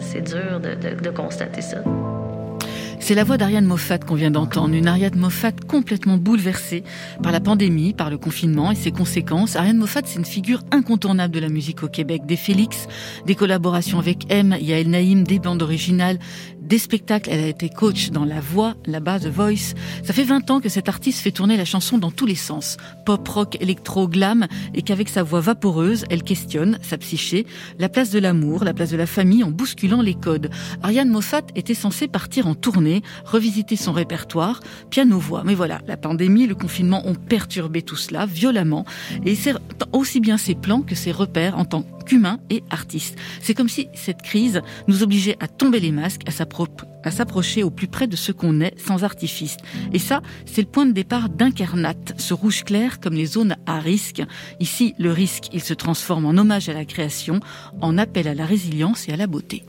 c'est dur de, constater ça. C'est la voix d'Ariane Moffat qu'on vient d'entendre, une Ariane Moffat complètement bouleversée par la pandémie, par le confinement et ses conséquences. Ariane Moffat, c'est une figure incontournable de la musique au Québec. Des Félix, des collaborations avec M, Yael Naïm, des bandes originales, des spectacles. Elle a été coach dans La Voix, là-bas, The Voice. Ça fait 20 ans que cette artiste fait tourner la chanson dans tous les sens. Pop, rock, électro, glam, et qu'avec sa voix vaporeuse, elle questionne sa psyché, la place de l'amour, la place de la famille en bousculant les codes. Ariane Moffat était censée partir en tournée, revisiter son répertoire, piano-voix. Mais voilà, la pandémie, le confinement ont perturbé tout cela violemment, et c'est aussi bien ses plans que ses repères en tant qu'humain et artiste. C'est comme si cette crise nous obligeait à tomber les masques, à s'appro- à s'approcher au plus près de ce qu'on est, sans artifice. Et ça, c'est le point de départ d'Incarnate, ce rouge clair comme les zones à risque. Ici, le risque, il se transforme en hommage à la création, en appel à la résilience et à la beauté.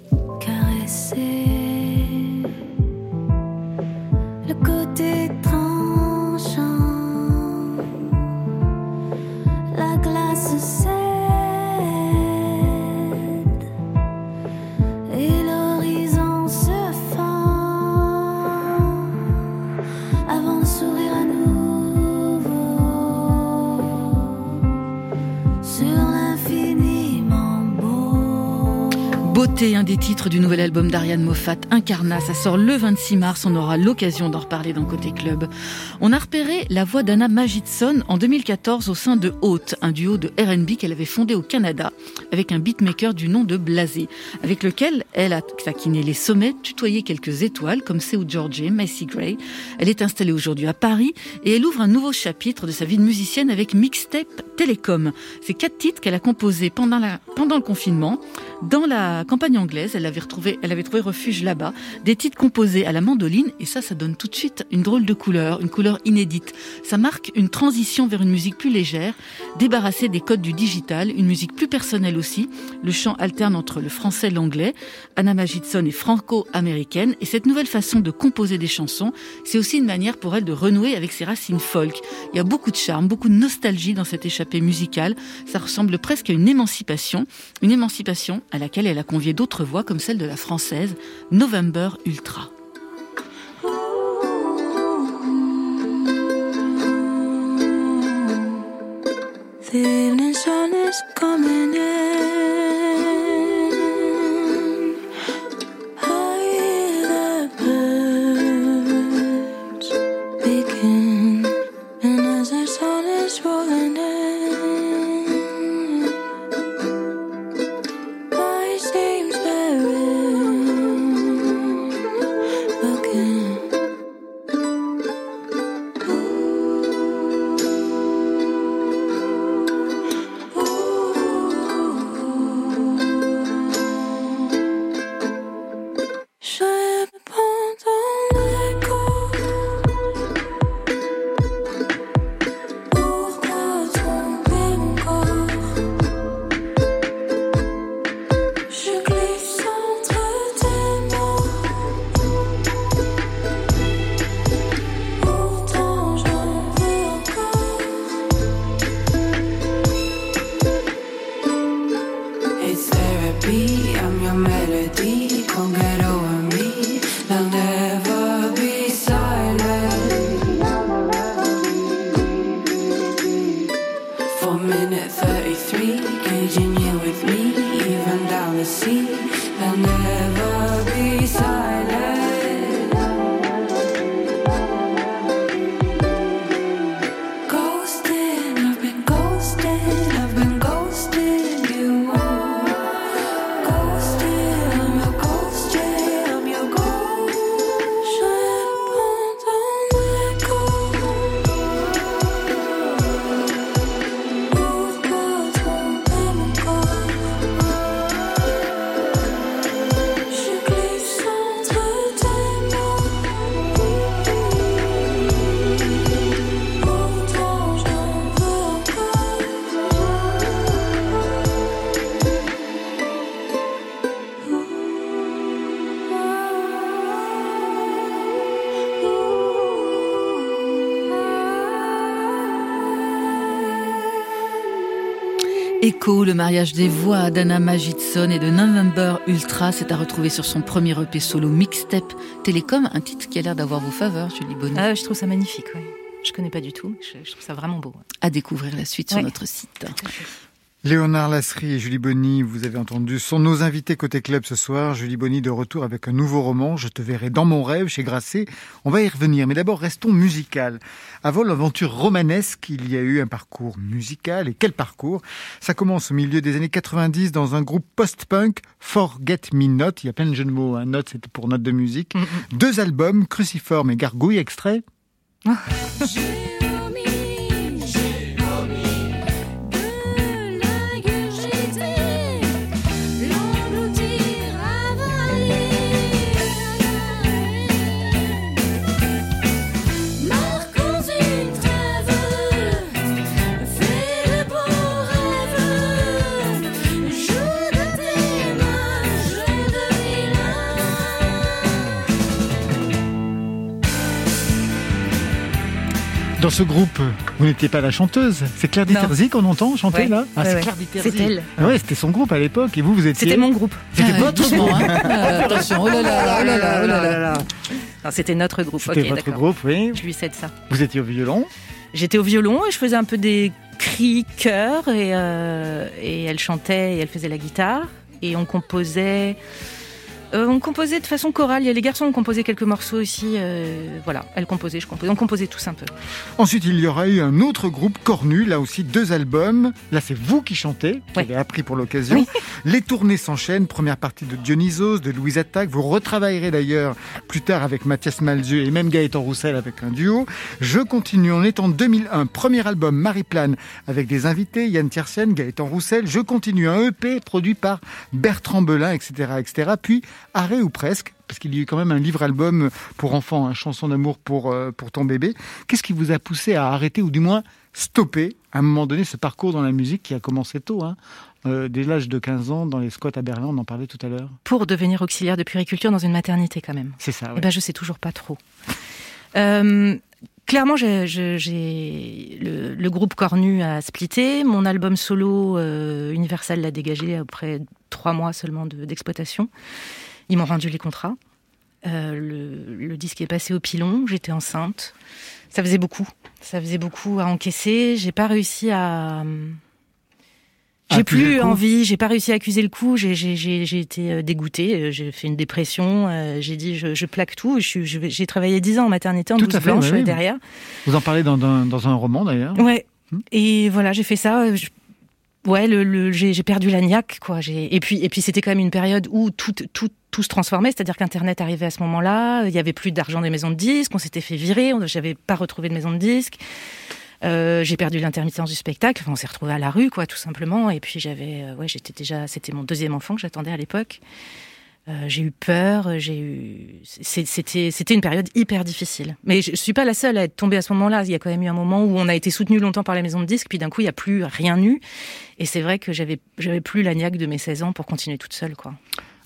Titres du nouvel album d'Ariane Moffat, Incarnat. Ça sort le 26 mars. On aura l'occasion d'en reparler dans Côté Club. On a repéré la voix d'Anna Magidson en 2014 au sein de Haute, un duo de R&B qu'elle avait fondé au Canada avec un beatmaker du nom de Blasé, avec lequel elle a taquiné les sommets, tutoyé quelques étoiles comme Seu Georgie, Macy Gray. Elle est installée aujourd'hui à Paris et elle ouvre un nouveau chapitre de sa vie de musicienne avec Mixtape Télécom. C'est quatre titres qu'elle a composés pendant le confinement, dans la campagne anglaise. Elle avait retrouvé, elle avait trouvé refuge là-bas. Des titres composés à la mandoline et ça, ça donne tout de suite une drôle de couleur, une couleur inédite. Ça marque une transition vers une musique plus légère, débarrassée des codes du digital, une musique plus personnelle aussi. Le chant alterne entre le français et l'anglais. Anna Magidson est franco-américaine et cette nouvelle façon de composer des chansons, c'est aussi une manière pour elle de renouer avec ses racines folk. Il y a beaucoup de charme, beaucoup de nostalgie dans cette échappée musicale. Ça ressemble presque à une émancipation, une émancipation à laquelle elle a convié d'autres voix comme celle de la française November Ultra. Echo, le mariage des voix d'Anna Magidson et de November Ultra, c'est à retrouver sur son premier EP solo Mixtape Télécom, un titre qui a l'air d'avoir vos faveurs, Julie Bonnet. Ah, je trouve ça magnifique, ouais. Je connais pas du tout, je, je trouve ça vraiment beau. À découvrir la suite sur notre site. Léonard Lasserie et Julie Bonny, vous avez entendu, sont nos invités côté club ce soir. Julie Bonny de retour avec un nouveau roman, Je te verrai dans mon rêve chez Grasset. On va y revenir, mais d'abord restons musical. Avant l'aventure romanesque, il y a eu un parcours musical. Et quel parcours? Ça commence au milieu des années 90 dans un groupe post-punk, Forget Me Not. Il y a plein de jeux de mots. Hein. Note, c'était pour note de musique. Deux albums, Cruciforme et Gargouille, extrait. Dans ce groupe, vous n'étiez pas la chanteuse. C'est Claire. Diterzi qu'on entend chanter Ouais. là? Ah, Ouais, c'est ouais. Claire Diterzi. C'est elle. Ah ouais, c'était son groupe à l'époque. Et vous, vous étiez. C'était mon groupe. C'était Ah, votre groupe. hein. Euh, attention, oh là là, oh là là, oh là là. Non, c'était notre groupe. C'était ok, votre groupe, oui. Je lui cède ça. Vous étiez au violon. J'étais au violon et je faisais un peu des cris, chœurs et, euh, et elle chantait et elle faisait la guitare et on composait Euh, on composait de façon chorale. Il y a les garçons ont composé quelques morceaux aussi. euh, voilà, elles composaient, je composais. On composait tous un peu. Ensuite, il y aura eu un autre groupe, Cornu, là aussi deux albums. Là, c'est vous qui chantez, vous avez appris pour l'occasion. Les tournées s'enchaînent, première partie de Dionysos, de Louise Attaque. Vous retravaillerez d'ailleurs plus tard avec Mathias Malzieu et même Gaëtan Roussel avec un duo. Je continue, on est en 2001, premier album Marie-Plane avec des invités, Yann Tiersen, Gaëtan Roussel. Je continue, un EP produit par Bertrand Belin, etc., etc. Puis, arrêt ou presque, parce qu'il y a eu quand même un livre-album pour enfants, un chanson d'amour pour, euh, pour ton bébé. Qu'est-ce qui vous a poussé à arrêter ou du moins stopper à un moment donné ce parcours dans la musique qui a commencé tôt, hein, euh, dès l'âge de 15 ans dans les squats à Berlin, on en parlait tout à l'heure. Pour devenir auxiliaire de puériculture dans une maternité, quand même. C'est ça, Eh ouais. ben, je sais toujours pas trop. Euh, clairement, j'ai, le, le groupe Cornu a splitté. Mon album solo euh, Universal l'a dégagé après trois mois seulement de- d'exploitation. Ils m'ont rendu les contrats. Euh, le, le disque est passé au pilon. J'étais enceinte. Ça faisait beaucoup. Ça faisait beaucoup à encaisser. J'ai pas réussi à j'ai plus envie, j'ai pas réussi à accuser le coup, j'ai, été euh, dégoûtée, euh, j'ai fait une dépression, euh, j'ai dit je, je plaque tout, j'ai travaillé 10 ans en maternité en Tout blouse à fait, blanche oui, derrière. Vous en parlez dans, un- dans un roman d'ailleurs. Ouais. Hmm. Et voilà, j'ai fait ça. je- Ouais, le, le- j'ai, perdu la niaque, quoi. Et puis, et puis c'était quand même une période où tout, tout, tout se transformait, c'est-à-dire qu'Internet arrivait à ce moment-là, il y avait plus d'argent des maisons de disques, on s'était fait virer, j'avais pas retrouvé de maison de disques. Euh, j'ai perdu l'intermittence du spectacle. On s'est retrouvé à la rue, quoi, tout simplement. Et puis j'avais, euh, ouais, j'étais déjà, c'était mon deuxième enfant que j'attendais à l'époque. Euh, j'ai eu peur, j'ai eu, c'était, c'était une période hyper difficile. Mais je, je suis pas la seule à être tombée à ce moment-là. Il y a quand même eu un moment où on a été soutenu longtemps par la maison de disques, puis d'un coup il y a plus rien eu. Et c'est vrai que j'avais, j'avais plus la niaque de mes 16 ans pour continuer toute seule, quoi.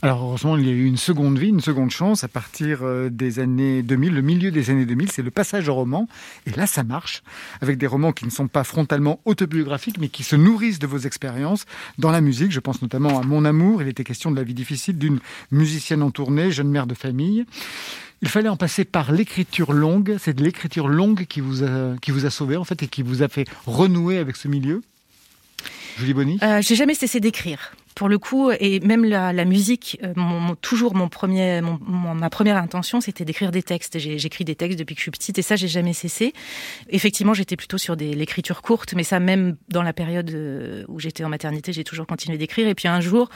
Alors heureusement, il y a eu une seconde vie, une seconde chance à partir euh, des années 2000, le milieu des années 2000, c'est le passage au roman. Et là, ça marche, avec des romans qui ne sont pas frontalement autobiographiques, mais qui se nourrissent de vos expériences dans la musique. Je pense notamment à Mon amour, il était question de la vie difficile d'une musicienne en tournée, jeune mère de famille. Il fallait en passer par l'écriture longue. C'est de l'écriture longue qui vous a, qui vous a sauvé, en fait, et qui vous a fait renouer avec ce milieu. Julie Bonny? Euh, j'ai jamais cessé d'écrire. Pour le coup, et même la, musique, euh, mon, toujours mon premier, ma première intention, c'était d'écrire des textes. J'écris des textes depuis que je suis petite, et ça, j'ai jamais cessé. Effectivement, j'étais plutôt sur l'écriture courte, mais ça, même dans la période euh, où j'étais en maternité, j'ai toujours continué d'écrire. Et puis un jour,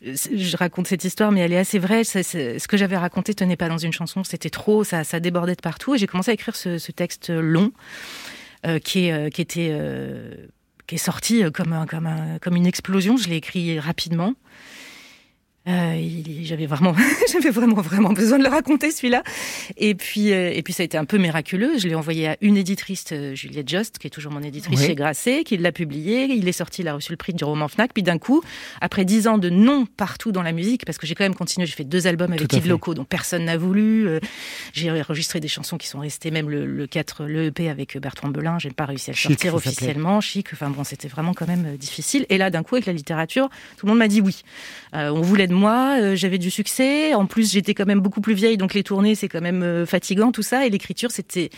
je raconte cette histoire, mais elle est assez vraie. Ce que j'avais raconté tenait pas dans une chanson, c'était trop, ça, débordait de partout. Et j'ai commencé à écrire ce, texte long, euh, qui, était qui est sorti euh, comme, comme, comme une explosion. Je l'ai écrit rapidement. Euh, j'avais vraiment, j'avais vraiment, vraiment besoin de le raconter celui-là. Et puis, euh, et puis ça a été un peu miraculeux. Je l'ai envoyé à une éditrice, euh, Juliette Jost, qui est toujours mon éditrice Oui. chez Grasset, qui l'a publié. Il est sorti, il a reçu le prix du roman Fnac. Puis d'un coup, après dix ans de non partout dans la musique, parce que j'ai quand même continué, j'ai fait deux albums avec fait. Locaux, dont personne n'a voulu. J'ai enregistré des chansons qui sont restées, même le, le 4, le EP avec Bertrand Belin. J'ai pas réussi à le sortir officiellement. Chic. Enfin bon, c'était vraiment quand même difficile. Et là, d'un coup, avec la littérature, tout le monde m'a dit oui. On voulait de moi, euh, j'avais du succès. En plus, j'étais quand même beaucoup plus vieille, donc les tournées, c'est quand même euh, fatigant, tout ça. Et l'écriture, c'était,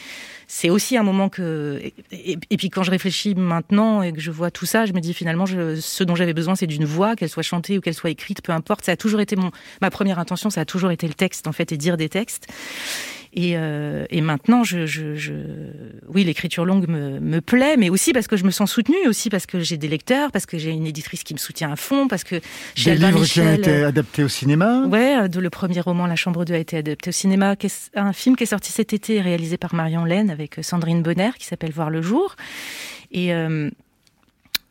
c'est aussi un moment que. Et, puis quand je réfléchis maintenant et que je vois tout ça, je me dis finalement, ce dont j'avais besoin, c'est d'une voix, qu'elle soit chantée ou qu'elle soit écrite, peu importe. Ça a toujours été mon, ma première intention, ça a toujours été le texte, en fait, et dire des textes. Et, euh, et maintenant, je, je, je... oui, l'écriture longue me, me plaît, mais aussi parce que je me sens soutenue, aussi parce que j'ai des lecteurs, parce que j'ai une éditrice qui me soutient à fond, parce que chez Des Albin livres qui ont Michel, été adaptés au cinéma. Ouais, euh, de le premier roman La Chambre 2 a été adapté au cinéma, un film qui est sorti cet été, réalisé par Marion Laine avec euh, Sandrine Bonner, qui s'appelle Voir le jour. Et euh,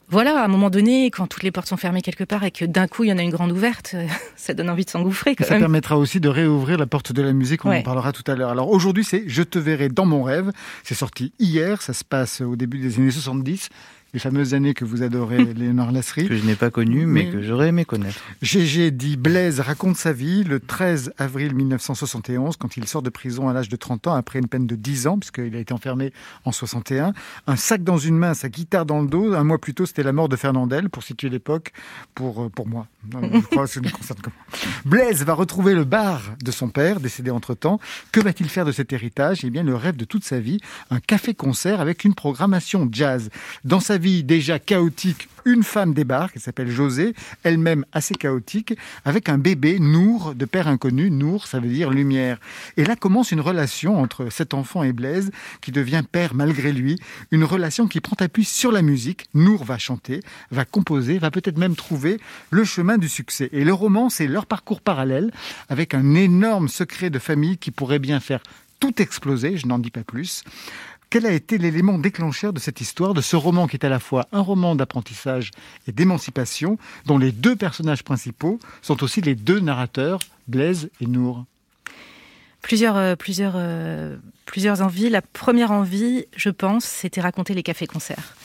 voilà, à un moment donné, quand toutes les portes sont fermées quelque part et que d'un coup il y en a une grande ouverte, ça donne envie de s'engouffrer Ça même. permettra aussi de réouvrir la porte de la musique, on en parlera tout à l'heure. Alors aujourd'hui, c'est Je te verrai dans mon rêve. C'est sorti hier, ça se passe au début des années 70, les fameuses années que vous adorez, Léonard Lasserie. Que je n'ai pas connu, mais Mais- que j'aurais aimé connaître. GG dit Blaise raconte sa vie le 13 avril 1971 quand il sort de prison à l'âge de 30 ans après une peine de 10 ans puisqu'il a été enfermé en 61. Un sac dans une main, sa guitare dans le dos. Un mois plus tôt, c'était la mort de Fernandel pour situer l'époque pour, euh, pour moi. Je crois que ça ne concerne que moi. Blaise va retrouver le bar de son père décédé entre-temps. Que va-t-il faire de cet héritage? Eh bien, le rêve de toute sa vie, un café-concert avec une programmation jazz. Dans sa vie déjà chaotique, une femme débarque, elle s'appelle José, elle-même assez chaotique, avec un bébé, Nour, de père inconnu. Nour, ça veut dire lumière. Et là commence une relation entre cet enfant et Blaise, qui devient père malgré lui, une relation qui prend appui sur la musique. Nour va chanter, va composer, va peut-être même trouver le chemin du succès. Et le roman, c'est leur parcours parallèle, avec un énorme secret de famille qui pourrait bien faire tout exploser, je n'en dis pas plus. Quel a été l'élément déclencheur de cette histoire, de ce roman qui est à la fois un roman d'apprentissage et d'émancipation, dont les deux personnages principaux sont aussi les deux narrateurs, Blaise et Nour? Plusieurs, euh, plusieurs, euh, plusieurs envies. La première envie, je pense, c'était raconter les cafés-concerts.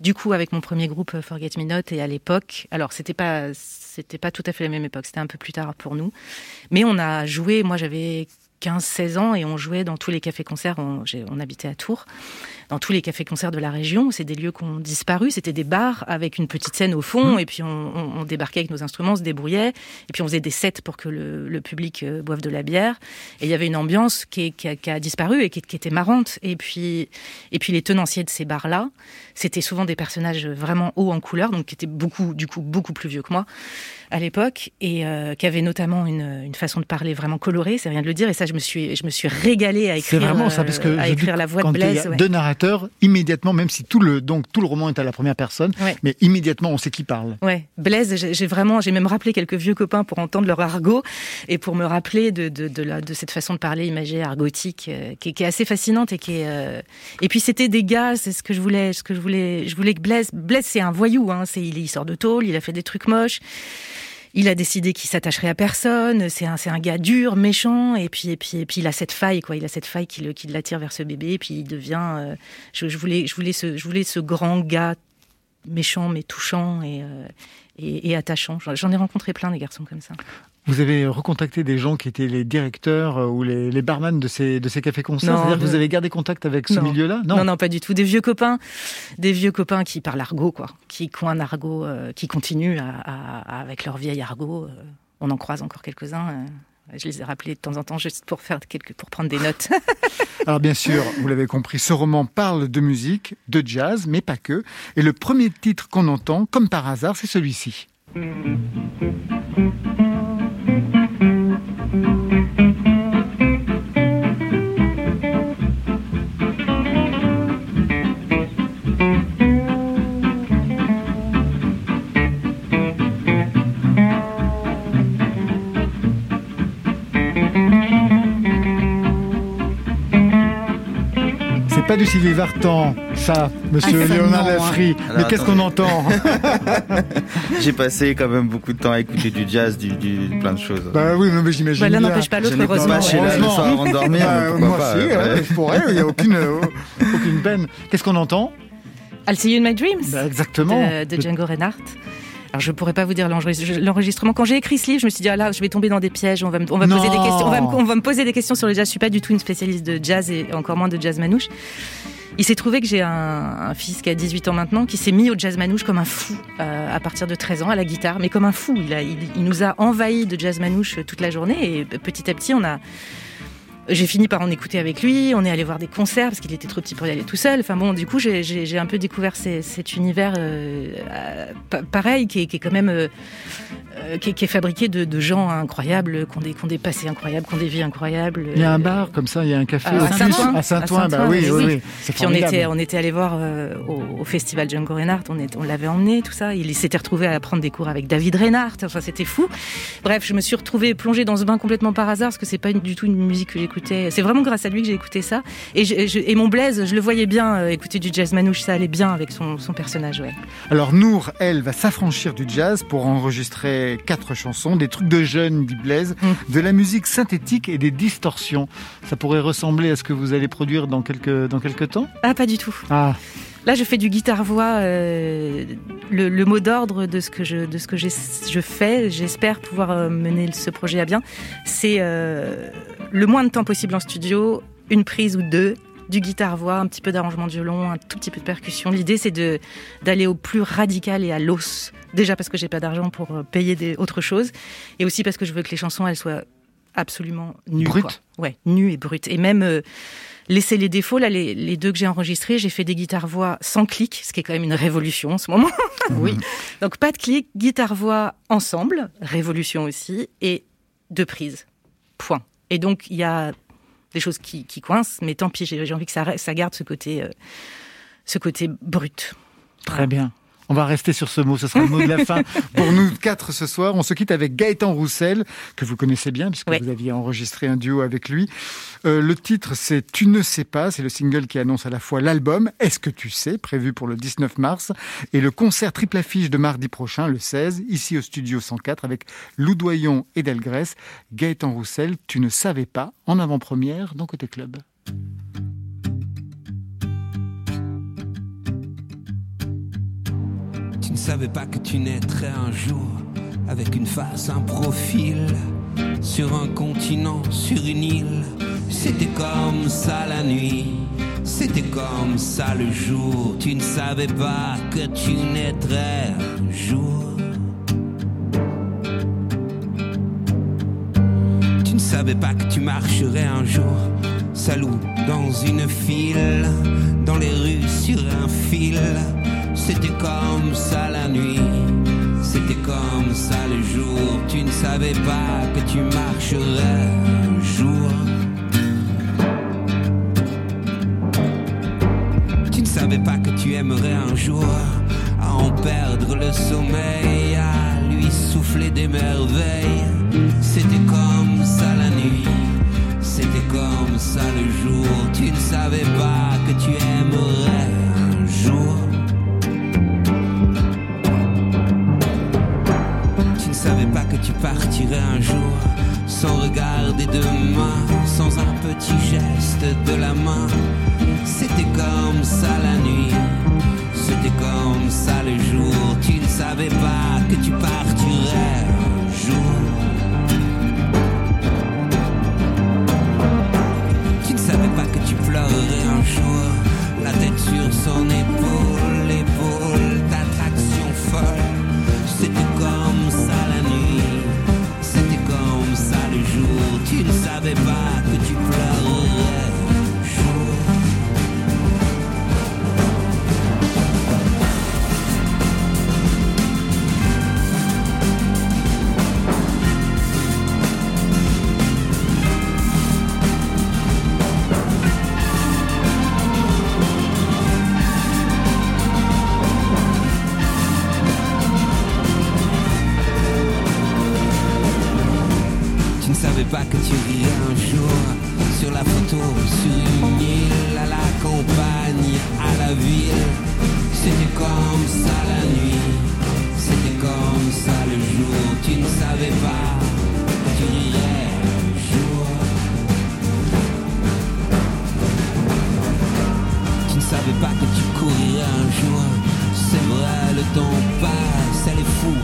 Du coup, avec mon premier groupe euh, Forget Me Not, et à l'époque, alors c'était pas, c'était pas tout à fait la même époque, c'était un peu plus tard pour nous, mais on a joué. Moi, j'avais 15-16 ans et on jouait dans tous les cafés-concerts. On, habitait à Tours, dans tous les cafés-concerts de la région. C'est des lieux qui ont disparu. C'était des bars avec une petite scène au fond. Et puis on, on- on débarquait avec nos instruments, on se débrouillait. Et puis on faisait des sets pour que le, le public euh, boive de la bière. Et il y avait une ambiance qui, est- qui a, qui a disparu et qui, qui était marrante. Et puis, et puis les tenanciers de ces bars-là, c'était souvent des personnages vraiment hauts en couleur, donc qui étaient beaucoup, du coup, beaucoup plus vieux que moi à l'époque et euh, qui avaient notamment une, une façon de parler vraiment colorée, c'est rien de le dire. Et ça, je me suis, je me suis régalée à écrire, vraiment ça, parce que euh, à dis écrire la voix de Blaise. a ouais. deux narrateurs, immédiatement, même si tout le, donc, tout le roman est à la première personne, Ouais. mais immédiatement on sait qui parle. Ouais, Blaise, j'ai vraiment, j'ai même rappelé quelques vieux copains pour entendre leur argot et pour me rappeler de, de, de, la- de cette façon de parler imagée, argotique, euh, qui, est- qui est assez fascinante et qui est. euh, Et puis c'était des gars, c'est ce que je voulais, ce que je voulais, je voulais que Blaise, Blaise c'est un voyou, hein, c'est il, il sort de tôle, il a fait des trucs moches. Il a décidé qu'il s'attacherait à personne. C'est un, c'est un gars dur, méchant, et puis, et puis, et puis il a cette faille, quoi. Il a cette faille qui, le, qui l'attire vers ce bébé, et puis il devient. euh, je, voulais, je voulais ce, je voulais ce grand gars méchant mais touchant et, euh, et, et attachant. J'en- J'en ai rencontré plein des garçons comme ça. Vous avez recontacté des gens qui étaient les directeurs euh, ou les, les barman de ces, de ces cafés-concerts C'est-à-dire que vous avez gardé contact avec ce milieu-là? Non, non, pas du tout. Des vieux copains, des vieux copains qui parlent argot, quoi, qui, un argot, euh, qui continuent à, à- à- avec leur vieil argot. euh, on en croise encore quelques-uns. euh, je les ai rappelés de temps en temps juste pour faire quelques, pour prendre des notes. Alors bien sûr, vous l'avez compris, ce roman parle de musique, de jazz, mais pas que. Et le premier titre qu'on entend, comme par hasard, c'est celui-ci. Pas du Sylvie Vartan, ça, monsieur Ah, Léonard hein. Lafri. Mais qu'est-ce qu'on entend J'ai passé quand même beaucoup de temps à écouter du jazz, du, du- plein de choses. Bah oui, mais j'imagine. Bah, l'un n'empêche pas l'autre, heureusement. pas chez le soir avant de dormir, Bah, moi pas, aussi, après. ouais, je pourrais, il n'y a aucune, euh, aucune peine. Qu'est-ce qu'on entend? I'll see you in my dreams. Bah, Exactement. de, de Django Reinhardt. Alors je pourrais pas vous dire l'enregistre- l'enregistrement. Quand j'ai écrit ce livre, je me suis dit ah là, je vais tomber dans des pièges. On va me, on va poser des questions. On va, me, on va me poser des questions sur le jazz. Je suis pas du tout une spécialiste de jazz et encore moins de jazz manouche. Il s'est trouvé que j'ai un, un fils qui a 18 ans maintenant, qui s'est mis au jazz manouche comme un fou euh, à partir de 13 ans à la guitare, mais comme un fou. Il, a, il, il nous a envahi de jazz manouche toute la journée et petit à petit on a j'ai fini par en écouter avec lui. On est allé voir des concerts parce qu'il était trop petit pour y aller tout seul. Enfin bon, du coup, j'ai- un peu découvert ces- cet univers euh, euh, pa- pareil qui est, qui est quand même euh, qui, est, qui est fabriqué de, de gens incroyables, qui ont des, qui ont des passés incroyables, qui ont des vies incroyables. Il y a un bar comme ça, il y a un café À Saint-Ouen. à Saint-Ouen. À bah oui, oui, Puis on était, on était allé voir euh, au, au festival Django Reinhardt, on, est- on l'avait emmené, tout ça. Il s'était retrouvé à prendre des cours avec David Reinhardt, enfin c'était fou. Bref, je me suis retrouvée plongée dans ce bain complètement par hasard, parce que c'est pas du tout une musique que j'écoutais. C'est vraiment grâce à lui que j'ai écouté ça. Et, je- je- et mon Blaise, je le voyais bien euh, écouter du jazz manouche, ça allait bien avec son, son personnage, ouais. Alors Nour, elle, va s'affranchir du jazz pour enregistrer quatre chansons, des trucs de jeunes, dit Blaise, Mm. de la musique synthétique et des distorsions. Ça pourrait ressembler à ce que vous allez produire dans quelques, dans quelques temps? Ah, pas du tout. Ah, Là, je fais du guitare-voix. euh, le, le mot d'ordre de ce que je de ce que j'ai- je fais, j'espère pouvoir euh, mener ce projet à bien. C'est euh, le moins de temps possible en studio, une prise ou deux, du guitare-voix, un petit peu d'arrangement de violon, un tout petit peu de percussion. L'idée, c'est de d'aller au plus radical et à l'os. Déjà parce que j'ai pas d'argent pour euh, payer des autres choses, et aussi parce que je veux que les chansons elles soient absolument nu. Brut quoi. Ouais, nu et brut. Et même euh, laisser les défauts. Là, les, les deux que j'ai enregistrés, j'ai fait des guitares-voix sans clic, ce qui est quand même une révolution en ce moment. oui. Donc pas de clic, guitare-voix ensemble, révolution aussi, et deux prises. Point. Et donc il y a des choses qui, coincent, mais tant pis, j'ai envie que ça, ça garde ce côté, euh, ce côté brut. Très bien. On va rester sur ce mot, ce sera le mot de la fin pour nous quatre ce soir. On se quitte avec Gaëtan Roussel, que vous connaissez bien, puisque vous aviez enregistré un duo avec lui. Euh, le titre, c'est Tu ne sais pas, c'est le single qui annonce à la fois l'album Est-ce que tu sais, prévu pour le 19 mars, et le concert triple affiche de mardi prochain, le 16, ici au studio 104, avec Lou Doyon et Delgrès. Gaëtan Roussel, Tu ne savais pas, en avant-première dans Côté Club. Tu ne savais pas que tu naîtrais un jour avec une face, un profil sur un continent, sur une île. C'était comme ça la nuit, c'était comme ça le jour. Tu ne savais pas que tu naîtrais un jour. Tu ne savais pas que tu marcherais un jour, salou dans une file, dans les rues sur un fil. C'était comme ça la nuit, c'était comme ça le jour. Tu ne savais pas que tu marcherais un jour. Tu ne savais pas que tu aimerais un jour à en perdre le sommeil, à lui souffler des merveilles. C'était comme ça la nuit, c'était comme ça le jour. Tu ne savais pas que tu aimerais partirais un jour sans regarder demain, sans un petit geste de la main. C'était comme ça la nuit, c'était comme ça le jour. Tu ne savais pas que tu partirais un jour. Tu ne savais pas que tu pleurerais un jour, la tête sur son épaule,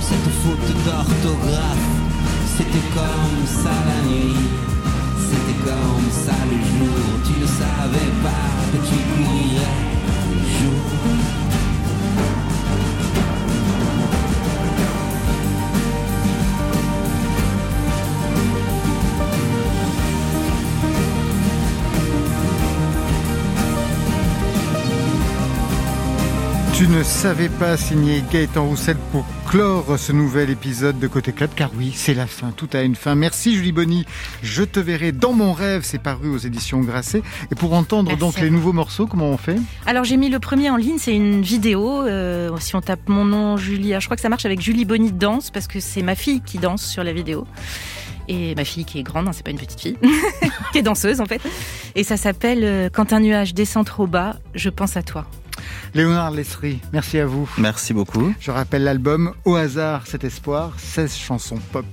cette faute d'orthographe. C'était comme ça la nuit, c'était comme ça le jour. Tu ne savais pas que tu courirais un jour. Tu ne savais pas signer Gaëtan Roussel pour clore ce nouvel épisode de Côté Club, car oui, c'est la fin, tout a une fin. Merci Julie Bonny, je te verrai dans mon rêve, c'est paru aux éditions Grasset. Et pour entendre Merci donc les nouveaux morceaux, comment on fait? Alors j'ai mis le premier en ligne, c'est une vidéo. euh, si on tape mon nom, Julie, je crois que ça marche avec Julie Bonny danse parce que c'est ma fille qui danse sur la vidéo. Et ma fille qui est grande, hein, c'est pas une petite fille, qui est danseuse en fait. Et ça s'appelle euh, Quand un nuage descend trop bas, je pense à toi. Léonard Lessery, merci à vous. Merci beaucoup. Je rappelle l'album Au hasard, cet espoir, 16 chansons pop.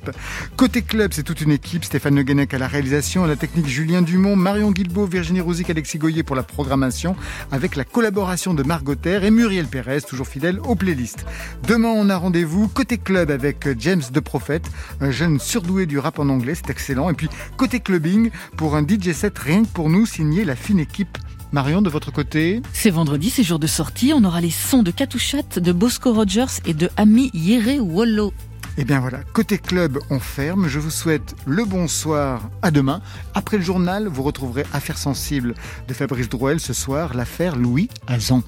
Côté club, c'est toute une équipe. Stéphane Le Guenec à la réalisation, à la technique Julien Dumont, Marion Guilbeault, Virginie Rouzic, Alexis Goyer pour la programmation, avec la collaboration de Margot Terre et Muriel Pérez, toujours fidèle aux playlists. Demain, on a rendez-vous côté club avec James De Prophète, un jeune surdoué du rap en anglais, c'est excellent. Et puis côté clubbing, pour un DJ set rien que pour nous, signé la fine équipe. Marion, de votre côté C'est vendredi, c'est jour de sortie. On aura les sons de Katouchat, de Bosco Rogers et de Ami Yere Wollo. Et bien voilà, côté club, on ferme. Je vous souhaite le bonsoir à demain. Après le journal, vous retrouverez Affaires sensibles de Fabrice Drouel ce soir, l'affaire Louis Azan.